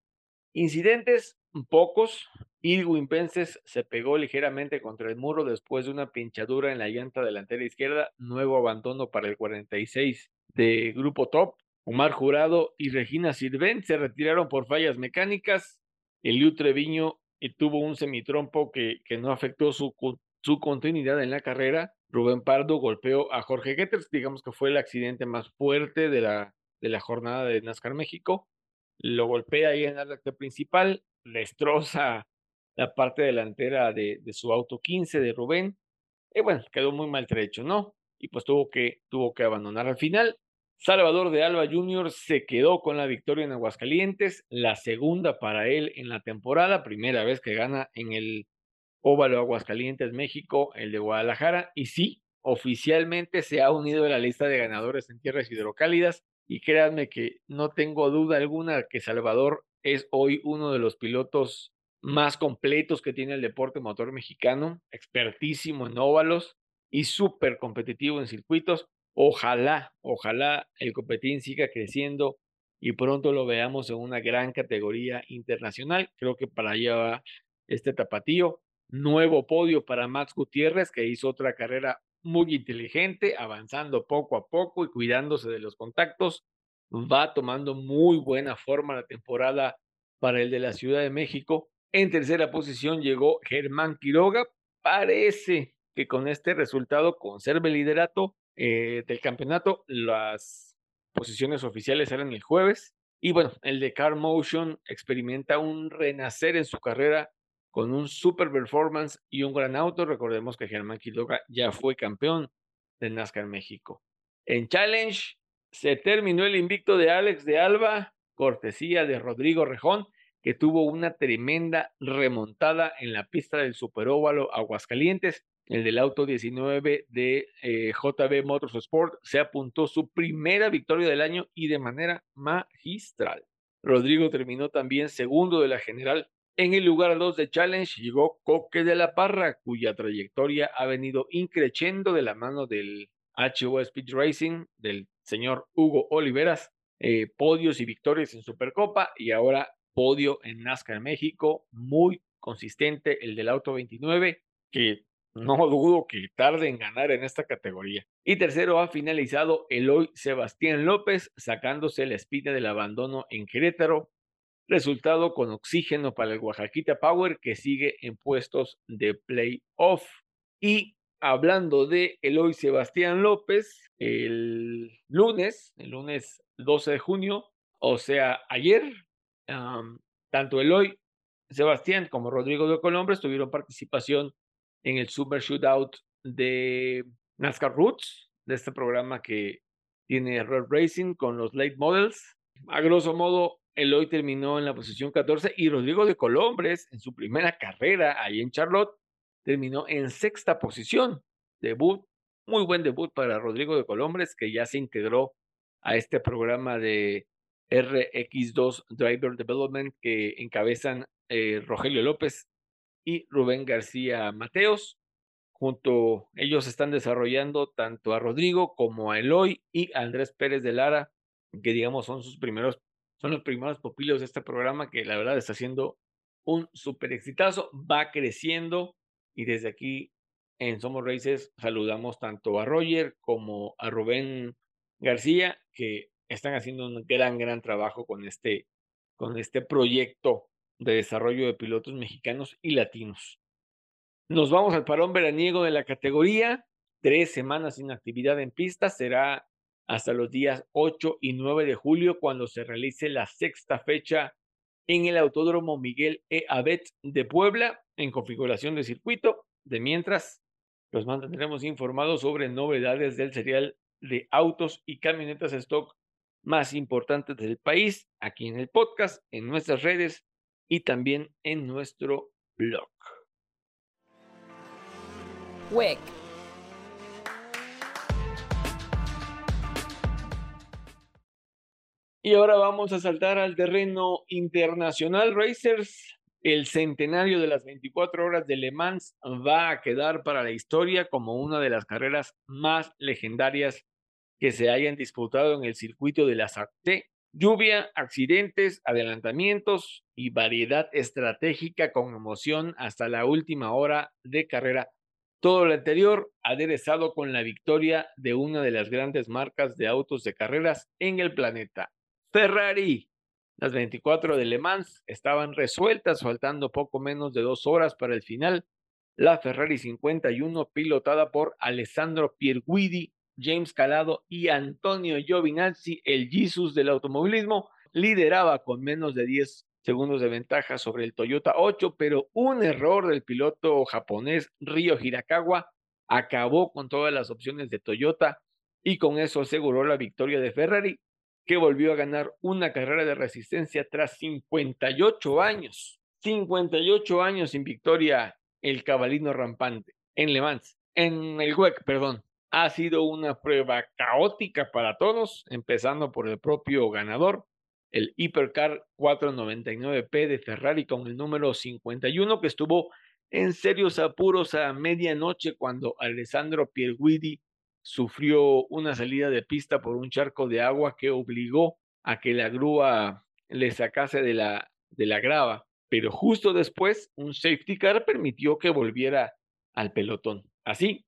Incidentes pocos. Irwin Pences se pegó ligeramente contra el muro después de una pinchadura en la llanta delantera izquierda. Nuevo abandono para el 46 de Grupo Top. Omar Jurado y Regina Sirven se retiraron por fallas mecánicas. Eliu Treviño eh, tuvo un semitrompo que, que no afectó su, su continuidad en la carrera. Rubén Pardo golpeó a Jorge Getters, digamos que fue el accidente más fuerte de la, de la jornada de NASCAR México lo golpea ahí en el recta principal, destroza la parte delantera de, su auto 15 de Rubén, y bueno, quedó muy maltrecho, ¿no? Y pues tuvo que, tuvo que abandonar al final. Salvador de Alba Jr. se quedó con la victoria en Aguascalientes, la segunda para él en la temporada, primera vez que gana en el Óvalo Aguascalientes, México, el de Guadalajara, y sí, oficialmente se ha unido a la lista de ganadores en tierras hidrocálidas, y créanme que no tengo duda alguna que Salvador es hoy uno de los pilotos más completos que tiene el deporte motor mexicano, expertísimo en óvalos y súper competitivo en circuitos. Ojalá, ojalá el competín siga creciendo y pronto lo veamos en una gran categoría internacional. Creo que para allá va este tapatío. Nuevo podio para Max Gutiérrez, que hizo otra carrera muy inteligente, avanzando poco a poco y cuidándose de los contactos. Va tomando muy buena forma la temporada para el de la Ciudad de México. En tercera posición llegó Germán Quiroga. Parece que con este resultado conserve el liderato eh, del campeonato. Las posiciones oficiales eran el jueves. Y bueno, el de Car Motion experimenta un renacer en su carrera con un super performance y un gran auto. Recordemos que Germán Quiroga ya fue campeón de NASCAR México. En Challenge se terminó el invicto de Alex de Alba, cortesía de Rodrigo Rejón, que tuvo una tremenda remontada en la pista del Superóvalo Aguascalientes. el del auto 19 de eh, JB Motorsport, se apuntó su primera victoria del año y de manera magistral. Rodrigo terminó también segundo de la general. En el lugar 2 de Challenge llegó Coque de la Parra, cuya trayectoria ha venido increciendo de la mano del HO Speed Racing, del señor Hugo Oliveras, eh, podios y victorias en Supercopa y ahora podio en NASCAR México, muy consistente el del Auto 29, que no <laughs> dudo que tarde en ganar en esta categoría. Y tercero ha finalizado Eloy Sebastián López, sacándose la espina del abandono en Querétaro. Resultado con oxígeno para el Oaxaquita Power, que sigue en puestos de playoff. Y hablando de Eloy Sebastián López, el lunes, el lunes 12 de junio, o sea, ayer, tanto Eloy Sebastián como Rodrigo de Colombres tuvieron participación en el Super Shootout de NASCAR Roots, de este programa que tiene Red Racing con los late models. A grosso modo, Eloy terminó en la posición 14 y Rodrigo de Colombres, en su primera carrera ahí en Charlotte, terminó en sexta posición. Debut, muy buen debut para Rodrigo de Colombres, que ya se integró a este programa de RX2 Driver Development que encabezan eh, Rogelio López y Rubén García Mateos. Junto ellos están desarrollando tanto a Rodrigo como a Eloy y a Andrés Pérez de Lara, que digamos son sus primeros, son los primeros pupilos de este programa que la verdad está haciendo un súper exitazo, va creciendo y desde aquí en Somos Races saludamos tanto a Roger como a Rubén García que están haciendo un gran, gran trabajo con este, con este proyecto de desarrollo de pilotos mexicanos y latinos. Nos vamos al parón veraniego de la categoría. Tres semanas sin actividad en pista. Será hasta los días 8 y 9 de julio cuando se realice la sexta fecha en el Autódromo Miguel E. Abet de Puebla en configuración de circuito. De mientras, los mantendremos informados sobre novedades del serial de autos y camionetas stock más importantes del país aquí en el podcast, en nuestras redes y también en nuestro blog. Y ahora vamos a saltar al terreno internacional. Racers, el centenario de las 24 horas de Le Mans va a quedar para la historia como una de las carreras más legendarias que se hayan disputado en el circuito de la SACT Lluvia, accidentes, adelantamientos y variedad estratégica con emoción hasta la última hora de carrera. Todo lo anterior aderezado con la victoria de una de las grandes marcas de autos de carreras en el planeta, Ferrari. Las 24 de Le Mans estaban resueltas, faltando poco menos de dos horas para el final. La Ferrari 51, pilotada por Alessandro Pierguidi, James Calado y Antonio Giovinazzi, el Jesus del automovilismo, lideraba con menos de 10 segundos de ventaja sobre el Toyota 8, pero un error del piloto japonés Ryo Hirakawa acabó con todas las opciones de Toyota y con eso aseguró la victoria de Ferrari, que volvió a ganar una carrera de resistencia tras 58 años. 58 años sin victoria el cabalino rampante en Le Mans, en el WEC, perdón. Ha sido una prueba caótica para todos, empezando por el propio ganador, el Hypercar 499P de Ferrari con el número 51, que estuvo en serios apuros a medianoche cuando Alessandro Pierguidi sufrió una salida de pista por un charco de agua que obligó a que la grúa le sacase de la, de la grava. Pero justo después, un safety car permitió que volviera al pelotón. Así,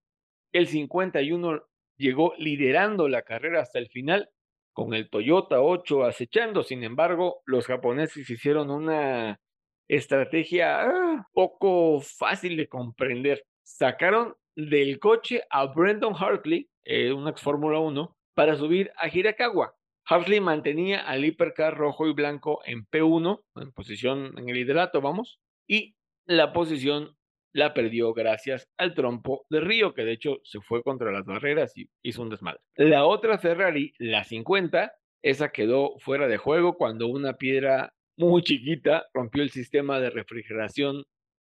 el 51 llegó liderando la carrera hasta el final con el Toyota 8 acechando. Sin embargo, los japoneses hicieron una estrategia ah, poco fácil de comprender. Sacaron del coche a Brendan Hartley, eh, un ex Fórmula 1, para subir a Hirakawa. Hartley mantenía al hipercar rojo y blanco en P1, en posición en el liderato, vamos, y la posición la perdió gracias al trompo de Río, que de hecho se fue contra las barreras y hizo un desmadre. La otra Ferrari, la 50, esa quedó fuera de juego cuando una piedra muy chiquita rompió el sistema de refrigeración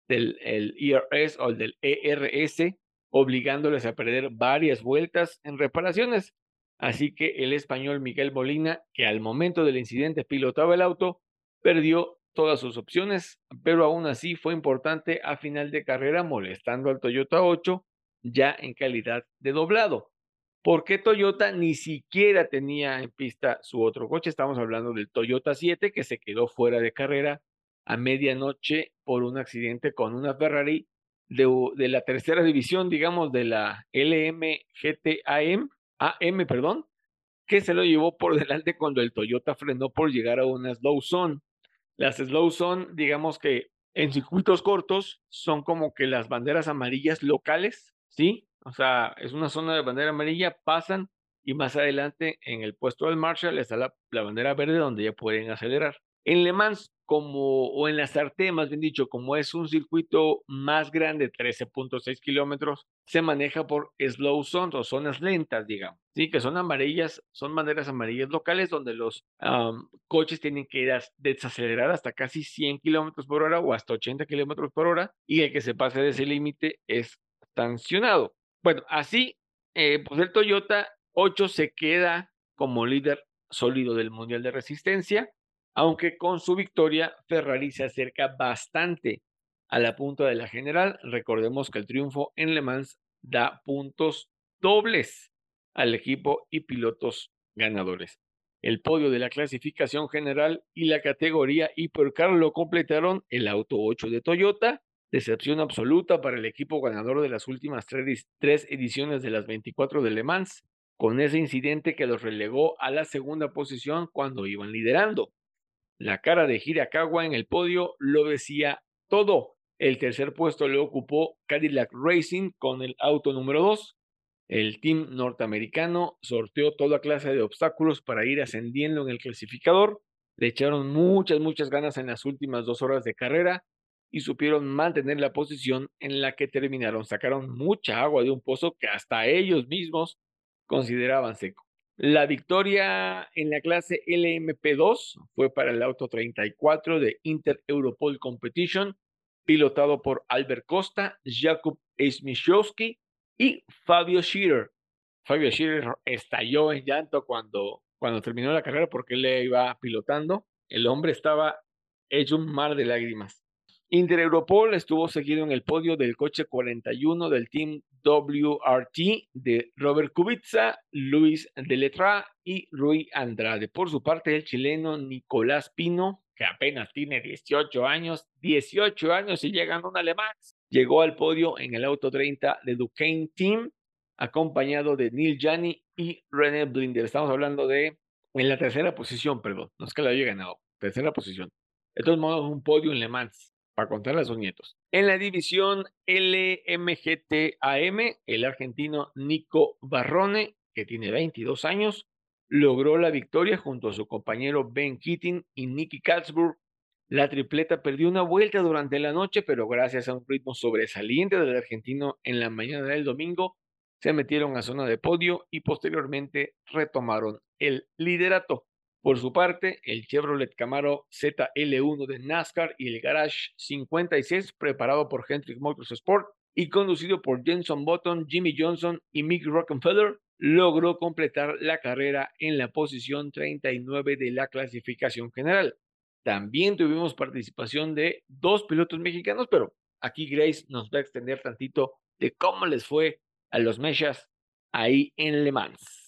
del ERS o del ERS obligándoles a perder varias vueltas en reparaciones. Así que el español Miguel Molina, que al momento del incidente pilotaba el auto, perdió todas sus opciones, pero aún así fue importante a final de carrera molestando al Toyota 8 ya en calidad de doblado. Porque Toyota ni siquiera tenía en pista su otro coche. Estamos hablando del Toyota 7 que se quedó fuera de carrera a medianoche por un accidente con una Ferrari de, la tercera división, digamos, de la LMGTAM, AM, perdón, que se lo llevó por <laughs> delante cuando el Toyota frenó por llegar a una slow zone. Las slow zone, digamos que en circuitos cortos, son como que las banderas amarillas locales, ¿sí? O sea, es una zona de bandera amarilla, pasan y más adelante en el puesto del Marshall está la, la bandera verde donde ya pueden acelerar. En Le Mans, como, o en la Sarté, más bien dicho, como es un circuito más grande, 13.6 kilómetros, se maneja por slow zones o zonas lentas, digamos. Sí, que son amarillas, son banderas amarillas locales donde los coches tienen que ir a desacelerar hasta casi 100 kilómetros por hora o hasta 80 kilómetros por hora y el que se pase de ese límite es sancionado. Bueno, así, eh, pues el Toyota 8 se queda como líder sólido del Mundial de Resistencia aunque con su victoria Ferrari se acerca bastante a la punta de la general. Recordemos que el triunfo en Le Mans da puntos dobles al equipo y pilotos ganadores. El podio de la clasificación general y la categoría Hipercar lo completaron el auto 8 de Toyota, decepción absoluta para el equipo ganador de las últimas tres, tres ediciones de las 24 de Le Mans, con ese incidente que los relegó a la segunda posición cuando iban liderando. La cara de Hirakawa en el podio lo decía todo. El tercer puesto lo ocupó Cadillac Racing con el auto número 2. El team norteamericano sorteó toda clase de obstáculos para ir ascendiendo en el clasificador. Le echaron muchas, muchas ganas en las últimas dos horas de carrera y supieron mantener la posición en la que terminaron. Sacaron mucha agua de un pozo que hasta ellos mismos consideraban seco. La victoria en la clase LMP2 fue para el auto 34 de Inter Europol Competition, pilotado por Albert Costa, Jakub Smiszowski y Fabio Schirer. Fabio Schirer estalló en llanto cuando, cuando terminó la carrera porque él le iba pilotando. El hombre estaba hecho un mar de lágrimas. Inter Europol estuvo seguido en el podio del coche 41 del Team WRT de Robert Kubica, Luis Deletra y Rui Andrade. Por su parte, el chileno Nicolás Pino, que apenas tiene 18 años, 18 años y llega un alemán, llegó al podio en el auto 30 de Duquesne Team, acompañado de Neil Jani y René Blinder. Estamos hablando de en la tercera posición, perdón, no es que la haya ganado, tercera posición. De todos modos, un podio en Le Mans para contarle a sus nietos. En la división LMGTAM, el argentino Nico Barrone, que tiene 22 años, logró la victoria junto a su compañero Ben Keating y Nicky Katzburg. La tripleta perdió una vuelta durante la noche, pero gracias a un ritmo sobresaliente del argentino en la mañana del domingo, se metieron a zona de podio y posteriormente retomaron el liderato. Por su parte, el Chevrolet Camaro ZL1 de NASCAR y el Garage 56, preparado por Hendrick Motorsport y conducido por Jenson Button, Jimmy Johnson y Mick Rockefeller, logró completar la carrera en la posición 39 de la clasificación general. También tuvimos participación de dos pilotos mexicanos, pero aquí Grace nos va a extender tantito de cómo les fue a los Mechas ahí en Le Mans.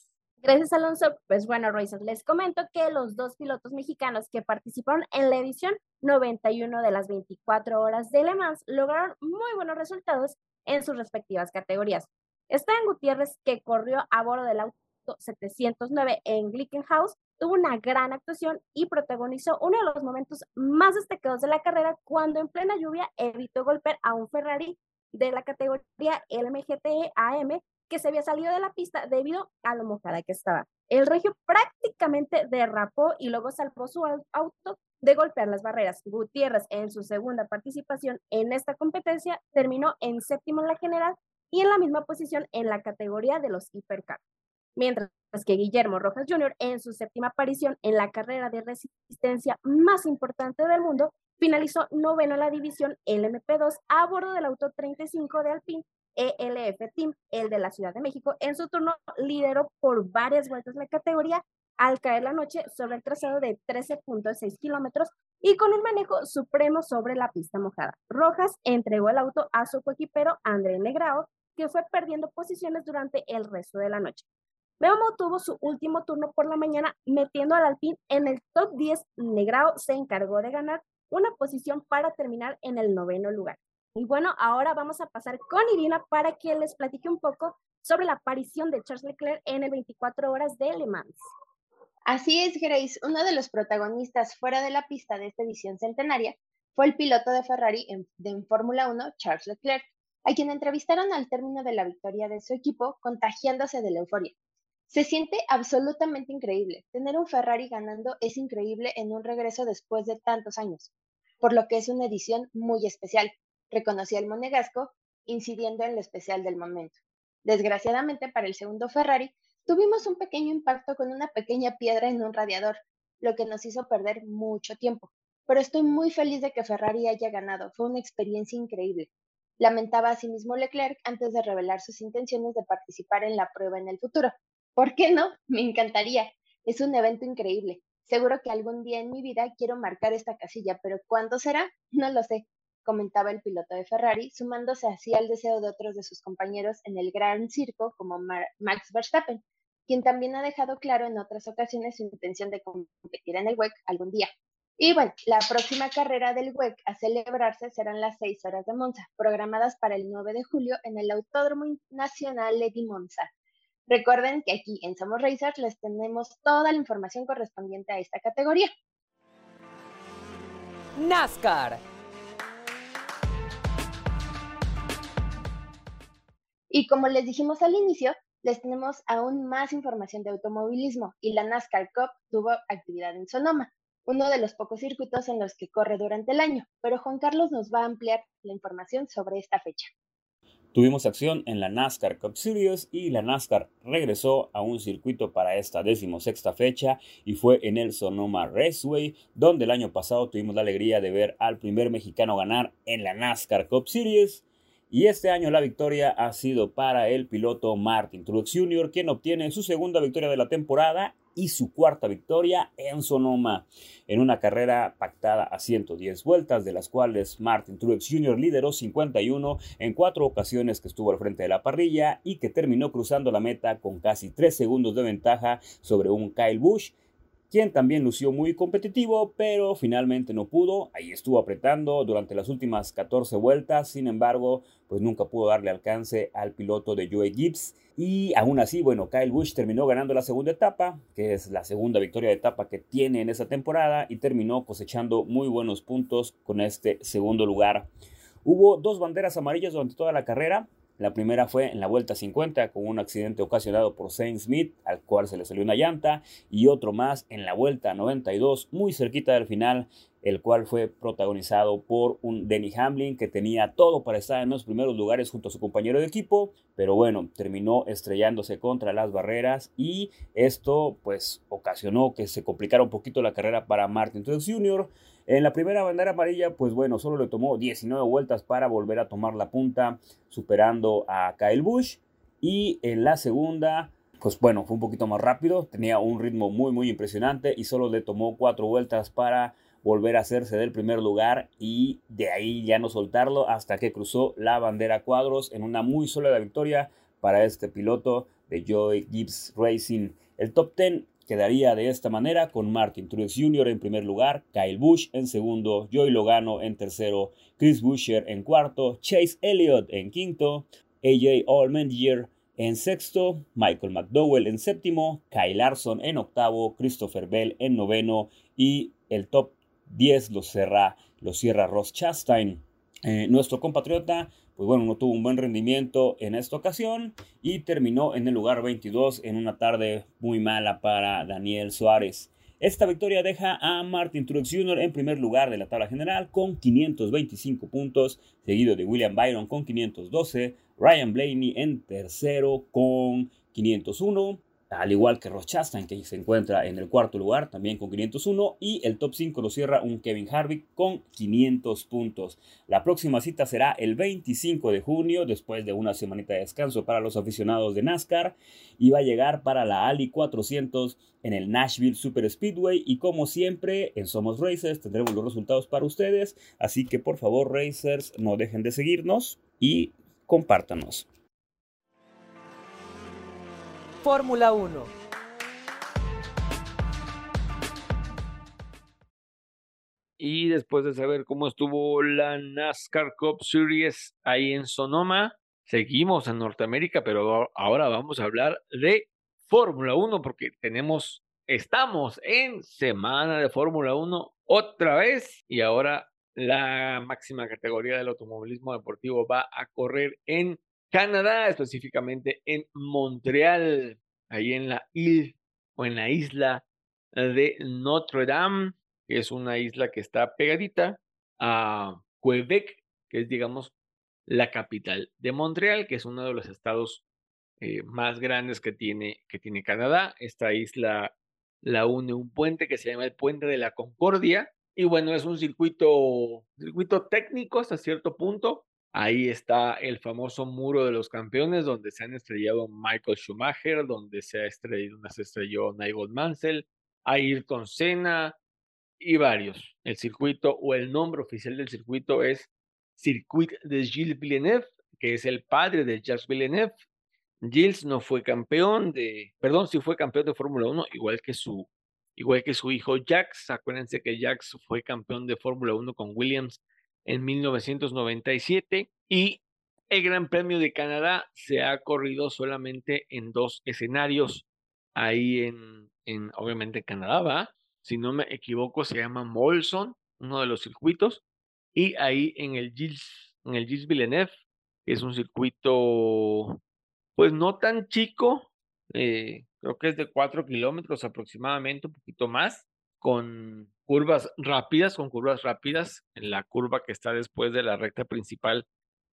Gracias, Alonso. Pues bueno, Royce, les comento que los dos pilotos mexicanos que participaron en la edición 91 de las 24 horas de Le Mans lograron muy buenos resultados en sus respectivas categorías. Esteban Gutiérrez, que corrió a bordo del auto 709 en Glickenhaus, tuvo una gran actuación y protagonizó uno de los momentos más destacados de la carrera cuando en plena lluvia evitó golpear a un Ferrari de la categoría LMGT AM se había salido de la pista debido a lo mojada que estaba. El regio prácticamente derrapó y luego salvó su auto de golpear las barreras. Gutiérrez, en su segunda participación en esta competencia, terminó en séptimo en la general y en la misma posición en la categoría de los hipercar. Mientras que Guillermo Rojas Jr., en su séptima aparición en la carrera de resistencia más importante del mundo, finalizó noveno en la división LMP2 a bordo del auto 35 de Alpine ELF Team, el de la Ciudad de México, en su turno lideró por varias vueltas la categoría al caer la noche sobre el trazado de 13.6 kilómetros y con un manejo supremo sobre la pista mojada. Rojas entregó el auto a su coequipero André Negrao, que fue perdiendo posiciones durante el resto de la noche. Memo tuvo su último turno por la mañana metiendo al Alpine en el top 10. Negrao se encargó de ganar una posición para terminar en el noveno lugar. Y bueno, ahora vamos a pasar con Irina para que les platique un poco sobre la aparición de Charles Leclerc en el 24 horas de Le Mans. Así es, Grace. Uno de los protagonistas fuera de la pista de esta edición centenaria fue el piloto de Ferrari en, Fórmula 1, Charles Leclerc, a quien entrevistaron al término de la victoria de su equipo, contagiándose de la euforia. Se siente absolutamente increíble. Tener un Ferrari ganando es increíble en un regreso después de tantos años, por lo que es una edición muy especial, reconocía el monegasco, incidiendo en lo especial del momento. Desgraciadamente para el segundo Ferrari, tuvimos un pequeño impacto con una pequeña piedra en un radiador, lo que nos hizo perder mucho tiempo. Pero estoy muy feliz de que Ferrari haya ganado, fue una experiencia increíble. Lamentaba asimismo Leclerc antes de revelar sus intenciones de participar en la prueba en el futuro. ¿Por qué no? <laughs> Me encantaría. Es un evento increíble. Seguro que algún día en mi vida quiero marcar esta casilla, pero ¿cuándo será? <laughs> No lo sé comentaba el piloto de Ferrari, sumándose así al deseo de otros de sus compañeros en el Gran Circo, como Max Verstappen, quien también ha dejado claro en otras ocasiones su intención de competir en el WEC algún día. Y bueno, la próxima carrera del WEC a celebrarse serán las 6 horas de Monza, programadas para el 9 de julio en el Autódromo Nacional de Monza. Recuerden que aquí en Somos Racers les tenemos toda la información correspondiente a esta categoría. NASCAR Y como les dijimos al inicio, les tenemos aún más información de automovilismo y la NASCAR Cup tuvo actividad en Sonoma, uno de los pocos circuitos en los que corre durante el año, pero Juan Carlos nos va a ampliar la información sobre esta fecha. Tuvimos acción en la NASCAR Cup Series y la NASCAR regresó a un circuito para esta decimosexta fecha y fue en el Sonoma Raceway, donde el año pasado tuvimos la alegría de ver al primer mexicano ganar en la NASCAR Cup Series. Y este año la victoria ha sido para el piloto Martin Truex Jr., quien obtiene su segunda victoria de la temporada y su cuarta victoria en Sonoma, en una carrera pactada a 110 vueltas, de las cuales Martin Truex Jr. lideró 51 en cuatro ocasiones que estuvo al frente de la parrilla y que terminó cruzando la meta con casi 3 segundos de ventaja sobre un Kyle Busch quien también lució muy competitivo, pero finalmente no pudo. Ahí estuvo apretando durante las últimas 14 vueltas, sin embargo, pues nunca pudo darle alcance al piloto de Joey Gibbs. Y aún así, bueno, Kyle Busch terminó ganando la segunda etapa, que es la segunda victoria de etapa que tiene en esa temporada, y terminó cosechando muy buenos puntos con este segundo lugar. Hubo dos banderas amarillas durante toda la carrera, la primera fue en la vuelta 50 con un accidente ocasionado por Saint Smith, al cual se le salió una llanta, y otro más en la vuelta 92, muy cerquita del final, el cual fue protagonizado por un Denny Hamlin que tenía todo para estar en los primeros lugares junto a su compañero de equipo, pero bueno, terminó estrellándose contra las barreras y esto pues ocasionó que se complicara un poquito la carrera para Martin Truex Jr., en la primera bandera amarilla, pues bueno, solo le tomó 19 vueltas para volver a tomar la punta, superando a Kyle Busch. Y en la segunda, pues bueno, fue un poquito más rápido, tenía un ritmo muy, muy impresionante y solo le tomó 4 vueltas para volver a hacerse del primer lugar y de ahí ya no soltarlo hasta que cruzó la bandera cuadros en una muy sólida victoria para este piloto de Joy Gibbs Racing. El top 10 Quedaría de esta manera con Martin Truex Jr. en primer lugar, Kyle Busch en segundo, Joey Logano en tercero, Chris Buescher en cuarto, Chase Elliott en quinto, AJ Allmendinger en sexto, Michael McDowell en séptimo, Kyle Larson en octavo, Christopher Bell en noveno y el top 10 lo cierra, lo cierra Ross Chastain. Eh, nuestro compatriota pues bueno, no tuvo un buen rendimiento en esta ocasión y terminó en el lugar 22 en una tarde muy mala para Daniel Suárez. Esta victoria deja a Martin Truex Jr. en primer lugar de la tabla general con 525 puntos, seguido de William Byron con 512, Ryan Blaney en tercero con 501, al igual que Ross que se encuentra en el cuarto lugar, también con 501, y el top 5 lo cierra un Kevin Harvick con 500 puntos. La próxima cita será el 25 de junio, después de una semanita de descanso para los aficionados de NASCAR, y va a llegar para la Ali 400 en el Nashville Super Speedway, y como siempre, en Somos Racers tendremos los resultados para ustedes, así que por favor, Racers, no dejen de seguirnos y compártanos. Fórmula 1. Y después de saber cómo estuvo la NASCAR Cup Series ahí en Sonoma, seguimos en Norteamérica, pero ahora vamos a hablar de Fórmula 1 porque tenemos, estamos en semana de Fórmula 1 otra vez y ahora la máxima categoría del automovilismo deportivo va a correr en Canadá, específicamente en Montreal, ahí en la isla o en la isla de Notre Dame, que es una isla que está pegadita a Quebec, que es, digamos, la capital de Montreal, que es uno de los estados eh, más grandes que tiene, que tiene Canadá. Esta isla la une un puente que se llama el Puente de la Concordia. Y bueno, es un circuito, circuito técnico hasta cierto punto. Ahí está el famoso muro de los campeones, donde se han estrellado Michael Schumacher, donde se ha estrellado, se estrelló Nigel Mansell, Ayrton Senna y varios. El circuito o el nombre oficial del circuito es Circuit de Gilles Villeneuve, que es el padre de Jacques Villeneuve. Gilles no fue campeón de, perdón, sí fue campeón de Fórmula 1, igual que su igual que su hijo Jacques. Acuérdense que Jacques fue campeón de Fórmula 1 con Williams en 1997 y el Gran Premio de Canadá se ha corrido solamente en dos escenarios, ahí en, en obviamente Canadá, ¿va? Si no me equivoco, se llama Molson, uno de los circuitos, y ahí en el Gilles, en el Gilles Villeneuve, que es un circuito, pues no tan chico, eh, creo que es de cuatro kilómetros aproximadamente, un poquito más, con curvas rápidas, con curvas rápidas. La curva que está después de la recta principal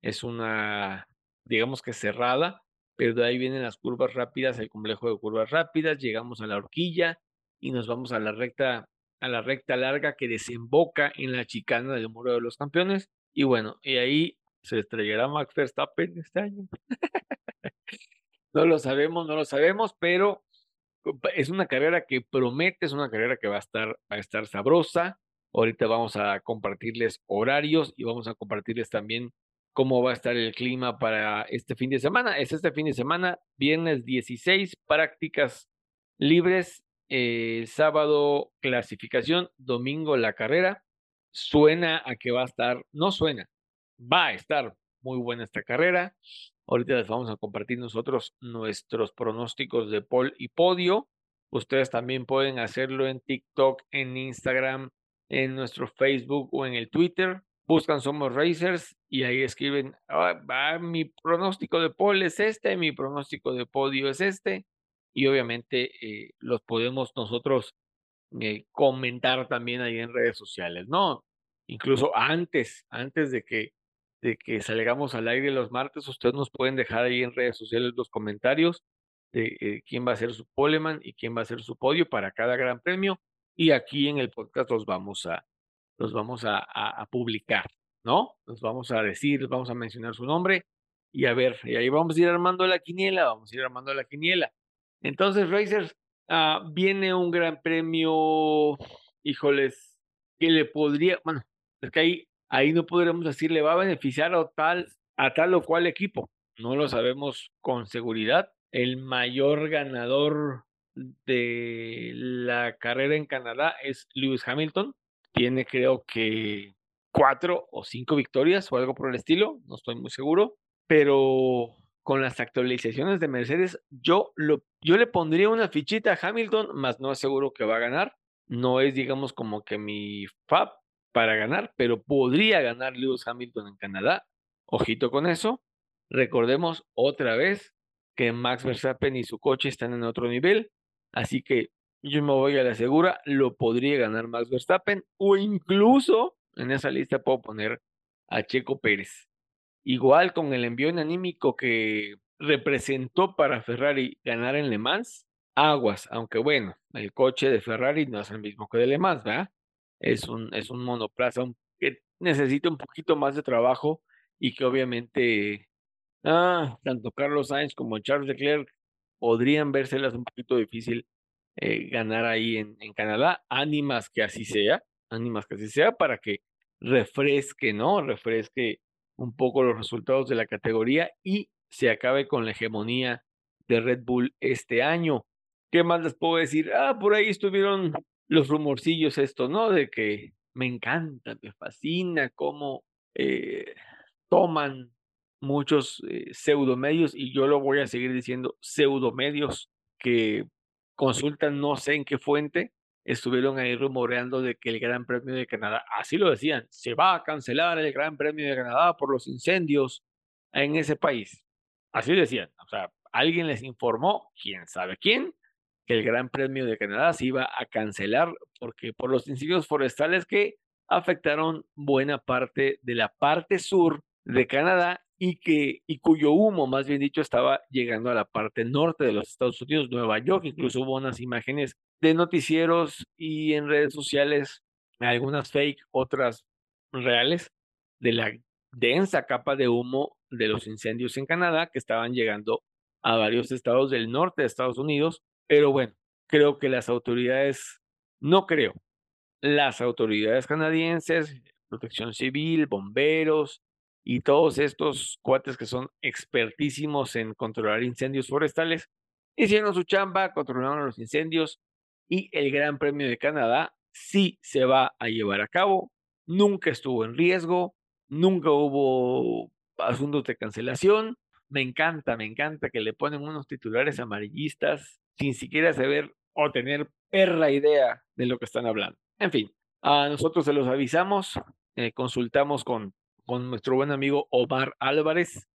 es una, digamos que cerrada, pero de ahí vienen las curvas rápidas, el complejo de curvas rápidas, llegamos a la horquilla y nos vamos a la recta, a la recta larga que desemboca en la chicana del muro de los campeones. Y bueno, y ahí se estrellará Max Verstappen este año. <laughs> no lo sabemos, no lo sabemos, pero es una carrera que promete, es una carrera que va a estar, va a estar sabrosa. Ahorita vamos a compartirles horarios y vamos a compartirles también cómo va a estar el clima para este fin de semana. Es este fin de semana, viernes 16, prácticas libres, el sábado clasificación, domingo la carrera. Suena a que va a estar, no suena, va a estar muy buena esta carrera. Ahorita les vamos a compartir nosotros nuestros pronósticos de pole y podio. Ustedes también pueden hacerlo en TikTok, en Instagram, en nuestro Facebook o en el Twitter. Buscan Somos Racers y ahí escriben, ah, mi pronóstico de pole es este, mi pronóstico de podio es este. Y obviamente eh, los podemos nosotros eh, comentar también ahí en redes sociales, ¿no? Incluso antes, antes de que de que salgamos al aire los martes, ustedes nos pueden dejar ahí en redes sociales los comentarios de eh, quién va a ser su poleman y quién va a ser su podio para cada gran premio. Y aquí en el podcast los vamos a, los vamos a, a, publicar, ¿no? Los vamos a decir, los vamos a mencionar su nombre y a ver, y ahí vamos a ir armando la quiniela, vamos a ir armando la quiniela. Entonces, Racers, ah, viene un gran premio, híjoles, que le podría, bueno, es que ahí ahí no podremos decir le va a beneficiar a tal, a tal o cual equipo. No lo sabemos con seguridad. El mayor ganador de la carrera en Canadá es Lewis Hamilton. Tiene creo que cuatro o cinco victorias o algo por el estilo, no estoy muy seguro, pero con las actualizaciones de Mercedes, yo, lo, yo le pondría una fichita a Hamilton, más no aseguro que va a ganar. No es, digamos, como que mi fab, para ganar, pero podría ganar Lewis Hamilton en Canadá. Ojito con eso. Recordemos otra vez que Max Verstappen y su coche están en otro nivel, así que yo me voy a la segura, lo podría ganar Max Verstappen o incluso en esa lista puedo poner a Checo Pérez. Igual con el envío anímico que representó para Ferrari ganar en Le Mans, aguas, aunque bueno, el coche de Ferrari no es el mismo que de Le Mans, ¿verdad? Es un, es un monoplaza que necesita un poquito más de trabajo y que obviamente ah, tanto Carlos Sainz como Charles Leclerc podrían vérselas un poquito difícil eh, ganar ahí en, en Canadá. Ánimas que así sea, ánimas que así sea para que refresque, ¿no? Refresque un poco los resultados de la categoría y se acabe con la hegemonía de Red Bull este año. ¿Qué más les puedo decir? Ah, por ahí estuvieron los rumorcillos esto, ¿no? De que me encanta, me fascina cómo eh, toman muchos eh, pseudomedios, y yo lo voy a seguir diciendo, pseudomedios que consultan no sé en qué fuente, estuvieron ahí rumoreando de que el Gran Premio de Canadá, así lo decían, se va a cancelar el Gran Premio de Canadá por los incendios en ese país. Así decían, o sea, alguien les informó, quién sabe quién, que el Gran Premio de Canadá se iba a cancelar porque por los incendios forestales que afectaron buena parte de la parte sur de Canadá y que y cuyo humo, más bien dicho, estaba llegando a la parte norte de los Estados Unidos, Nueva York, incluso hubo unas imágenes de noticieros y en redes sociales, algunas fake, otras reales, de la densa capa de humo de los incendios en Canadá que estaban llegando a varios estados del norte de Estados Unidos, pero bueno, creo que las autoridades, no creo, las autoridades canadienses, protección civil, bomberos y todos estos cuates que son expertísimos en controlar incendios forestales, hicieron su chamba, controlaron los incendios y el Gran Premio de Canadá sí se va a llevar a cabo, nunca estuvo en riesgo, nunca hubo asuntos de cancelación. Me encanta, me encanta que le ponen unos titulares amarillistas sin siquiera saber o tener perra idea de lo que están hablando. En fin, a nosotros se los avisamos, eh, consultamos con, con nuestro buen amigo Omar Álvarez,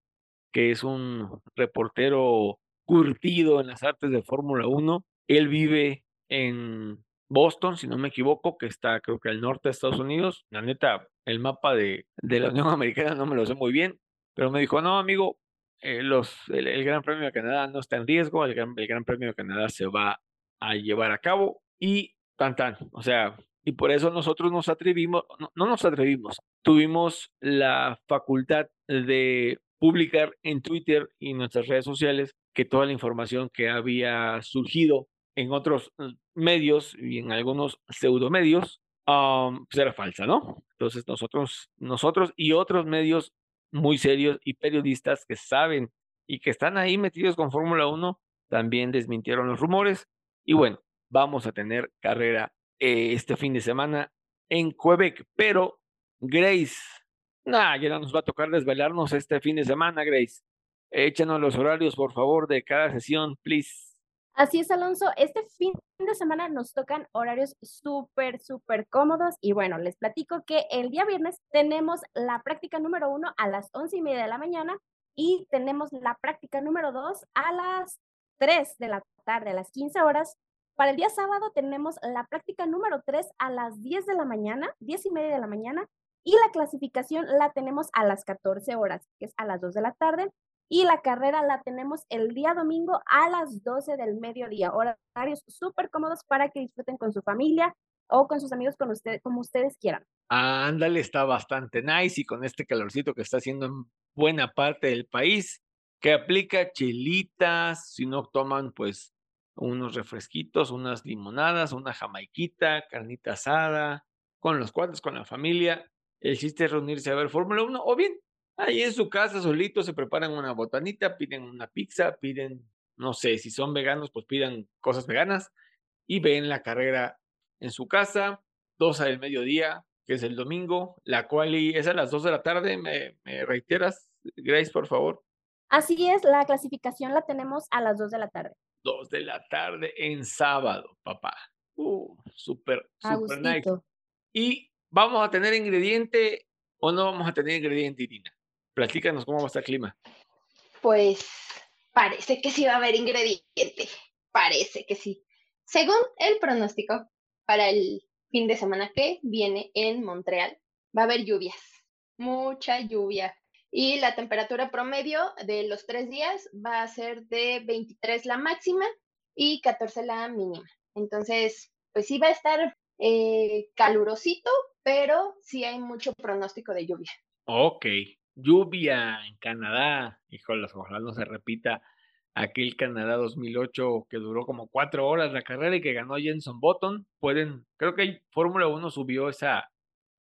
que es un reportero curtido en las artes de Fórmula 1. Él vive en Boston, si no me equivoco, que está creo que al norte de Estados Unidos. La neta, el mapa de, de la Unión <laughs> Americana no me lo sé muy bien, pero me dijo, no, amigo, eh, los, el, Gran Premio de Canadá no está en riesgo, el gran, el gran, Premio de Canadá se va a llevar a cabo y tan tan, o sea, y por eso nosotros nos atrevimos, no, no nos atrevimos, tuvimos la facultad de publicar en Twitter y en nuestras redes sociales que toda la información que había surgido en otros mm, medios y en algunos pseudomedios um, pues era falsa, ¿no? Entonces nosotros, nosotros y otros medios muy serios y periodistas que saben y que están ahí metidos con Fórmula 1 también desmintieron los rumores. Y bueno, vamos a tener carrera eh, este fin de semana en Quebec, pero Grace, nada, ya no nos va a tocar desvelarnos este fin de semana, Grace. Échanos los horarios, por favor, de cada sesión, please. Así es, Alonso. Este fin de semana nos tocan horarios súper, súper cómodos. Y bueno, les platico que el día viernes tenemos la práctica número uno a las once y media de la mañana y tenemos la práctica número dos a las tres de la tarde, a las 15 horas. Para el día sábado tenemos la práctica número tres a las 10 de la mañana, diez y media de la mañana, y la clasificación la tenemos a las 14 horas, que es a las 2 de la tarde. Y la carrera la tenemos el día domingo a las 12 del mediodía. Horarios súper cómodos para que disfruten con su familia o con sus amigos, con usted, como ustedes quieran. Ándale, está bastante nice y con este calorcito que está haciendo en buena parte del país, que aplica chilitas, si no toman pues unos refresquitos, unas limonadas, una jamaiquita, carnita asada, con los cuates, con la familia. El chiste es reunirse a ver Fórmula 1 o bien Ahí en su casa solito se preparan una botanita, piden una pizza, piden, no sé, si son veganos, pues pidan cosas veganas y ven la carrera en su casa, dos del mediodía, que es el domingo, la cual es a las dos de la tarde, ¿me, me reiteras, Grace, por favor? Así es, la clasificación la tenemos a las dos de la tarde. Dos de la tarde en sábado, papá. Uh, súper, súper nice. Y vamos a tener ingrediente o no vamos a tener ingrediente, Irina. Platícanos cómo va a estar el clima. Pues parece que sí va a haber ingrediente. Parece que sí. Según el pronóstico, para el fin de semana que viene en Montreal, va a haber lluvias. Mucha lluvia. Y la temperatura promedio de los tres días va a ser de 23 la máxima y 14 la mínima. Entonces, pues sí va a estar eh, calurosito, pero sí hay mucho pronóstico de lluvia. Ok, lluvia en Canadá. Híjole, ojalá no se repita aquel Canadá 2008 que duró como cuatro horas la carrera y que ganó Jenson Button. Pueden, creo que Fórmula 1 subió esa,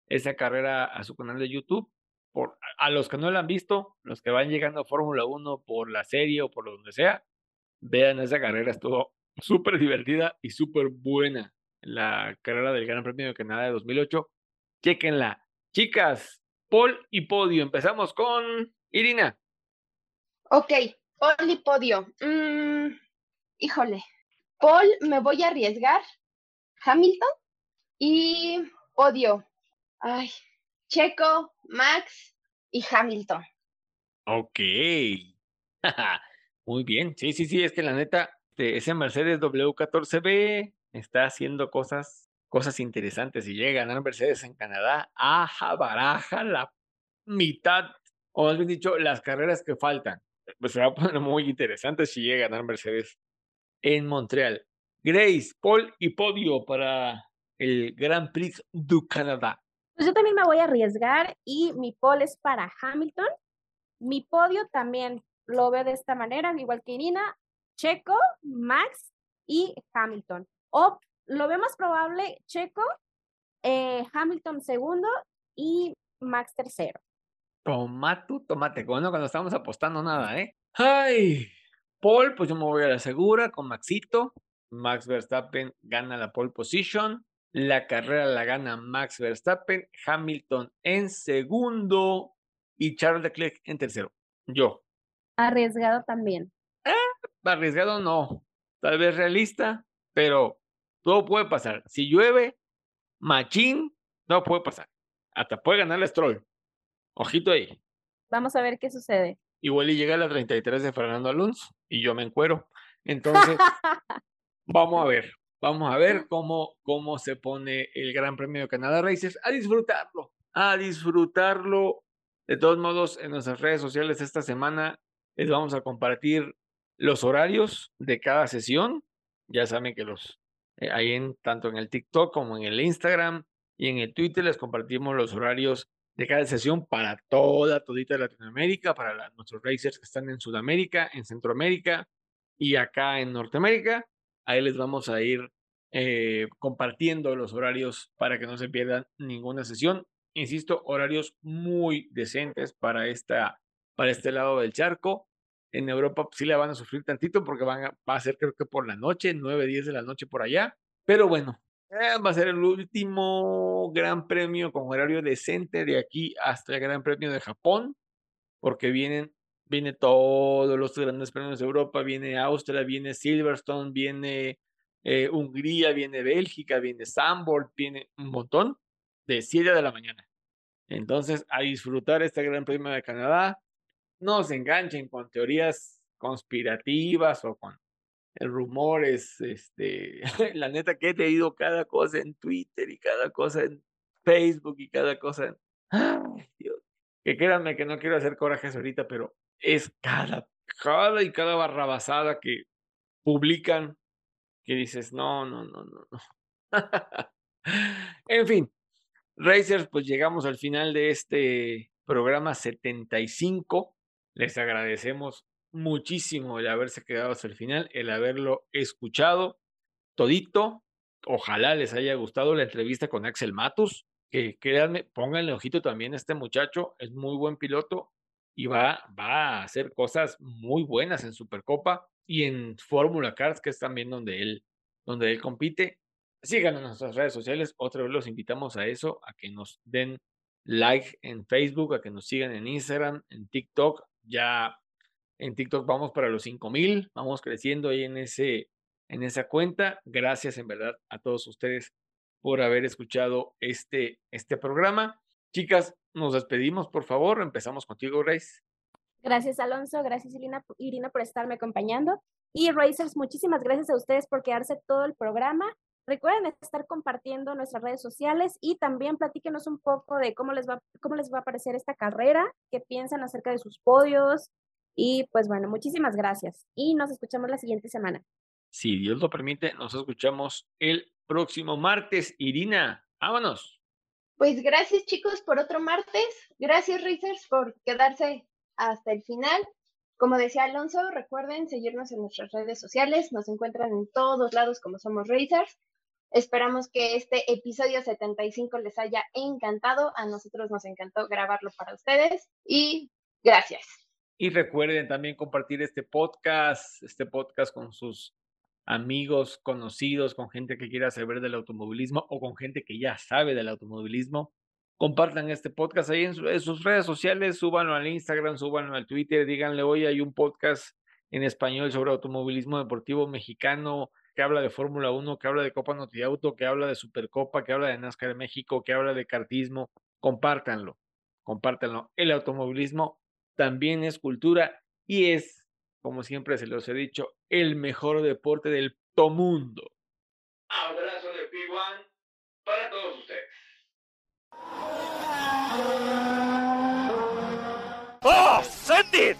esa carrera a su canal de YouTube. Por, a los que no la han visto, los que van llegando a Fórmula 1 por la serie o por donde sea, vean esa carrera, estuvo súper divertida y súper buena. La carrera del Gran Premio de Canadá de 2008. Chequenla. Chicas, Paul y podio. Empezamos con Irina. Ok, Paul y podio. Mm, híjole. Paul, me voy a arriesgar. Hamilton y podio. Ay, Checo, Max y Hamilton. Ok. <laughs> Muy bien. Sí, sí, sí, es que la neta, este, ese Mercedes W14B está haciendo cosas, cosas interesantes. Y llega a ganar Mercedes en Canadá, aja, baraja la mitad, o más bien dicho, las carreras que faltan. Pues se va a poner muy interesante si llega a ganar Mercedes en Montreal. Grace, Paul y podio para el Grand Prix du Canadá. Pues yo también me voy a arriesgar y mi pole es para Hamilton. Mi podio también lo veo de esta manera, igual que Irina, Checo, Max y Hamilton. O lo veo más probable, Checo, eh, Hamilton segundo y Max tercero. Toma tu tomate. Bueno, cuando estamos apostando nada, ¿eh? Ay, Paul, pues yo me voy a la segura con Maxito. Max Verstappen gana la pole position. La carrera la gana Max Verstappen, Hamilton en segundo y Charles Leclerc en tercero. Yo. Arriesgado también. Eh, arriesgado no. Tal vez realista, pero todo puede pasar. Si llueve, machín, no puede pasar. Hasta puede ganar el Stroll. Ojito ahí. Vamos a ver qué sucede. Igual y llega la 33 de Fernando Alonso y yo me encuero. Entonces, <laughs> vamos a ver. Vamos a ver cómo, cómo se pone el Gran Premio de Canadá Racers. A disfrutarlo, a disfrutarlo. De todos modos, en nuestras redes sociales esta semana les vamos a compartir los horarios de cada sesión. Ya saben que los eh, ahí en tanto en el TikTok como en el Instagram y en el Twitter les compartimos los horarios de cada sesión para toda, todita Latinoamérica, para nuestros racers que están en Sudamérica, en Centroamérica y acá en Norteamérica. Ahí les vamos a ir eh, compartiendo los horarios para que no se pierdan ninguna sesión. Insisto, horarios muy decentes para, esta, para este lado del charco. En Europa pues, sí la van a sufrir tantito porque van a, va a ser creo que por la noche, 9, 10 de la noche por allá. Pero bueno, eh, va a ser el último gran premio con horario decente de aquí hasta el Gran Premio de Japón, porque vienen, viene todos los grandes premios de Europa, viene Austria, viene Silverstone, viene eh, Hungría, viene Bélgica, viene Zandvoort, viene un montón de 7 de la mañana. Entonces, a disfrutar este Gran Premio de Canadá. No se enganchen con teorías conspirativas o con rumores. Este, <laughs> la neta que he leído cada cosa en Twitter y cada cosa en Facebook y cada cosa en... Ay, Dios. Que créanme que no quiero hacer corajes ahorita, pero es cada, cada y cada barrabasada que publican que dices, no, no, no, no, no. <laughs> en fin, Racers, pues llegamos al final de este programa 75. Les agradecemos muchísimo el haberse quedado hasta el final, el haberlo escuchado todito. Ojalá les haya gustado la entrevista con Axel Matus, que créanme, pónganle ojito también a este muchacho, es muy buen piloto y va, va a hacer cosas muy buenas en Supercopa y en Fórmula Cars, que es también donde él, donde él compite. Síganos en nuestras redes sociales. Otra vez los invitamos a eso, a que nos den like en Facebook, a que nos sigan en Instagram, en TikTok. Ya en TikTok vamos para los 5000, vamos creciendo ahí en, ese, en esa cuenta. Gracias en verdad a todos ustedes por haber escuchado este, este programa. Chicas, nos despedimos, por favor. Empezamos contigo, Grace. Gracias, Alonso. Gracias, Irina, Irina, por estarme acompañando. Y Racers, muchísimas gracias a ustedes por quedarse todo el programa. Recuerden estar compartiendo nuestras redes sociales y también platíquenos un poco de cómo les va, cómo les va a parecer esta carrera, qué piensan acerca de sus podios. Y pues bueno, muchísimas gracias y nos escuchamos la siguiente semana. Si Dios lo permite, nos escuchamos el próximo martes. Irina, vámonos. Pues gracias chicos por otro martes. Gracias Racers por quedarse hasta el final. Como decía Alonso, recuerden seguirnos en nuestras redes sociales. Nos encuentran en todos lados como somos Racers. Esperamos que este episodio 75 les haya encantado. A nosotros nos encantó grabarlo para ustedes y gracias. Y recuerden también compartir este podcast, este podcast con sus amigos, conocidos, con gente que quiera saber del automovilismo o con gente que ya sabe del automovilismo. Compartan este podcast ahí en, sus redes sociales, súbanlo al Instagram, súbanlo al Twitter, díganle, hoy hay un podcast en español sobre automovilismo deportivo mexicano que habla de Fórmula 1, que habla de Copa Noti Auto, que habla de Supercopa, que habla de NASCAR de México, que habla de kartismo. Compártanlo, compártanlo. El automovilismo también es cultura y es, como siempre se los he dicho, el mejor deporte del mundo. Abrazo de P1 para todos ustedes. ¡Oh, Sandy!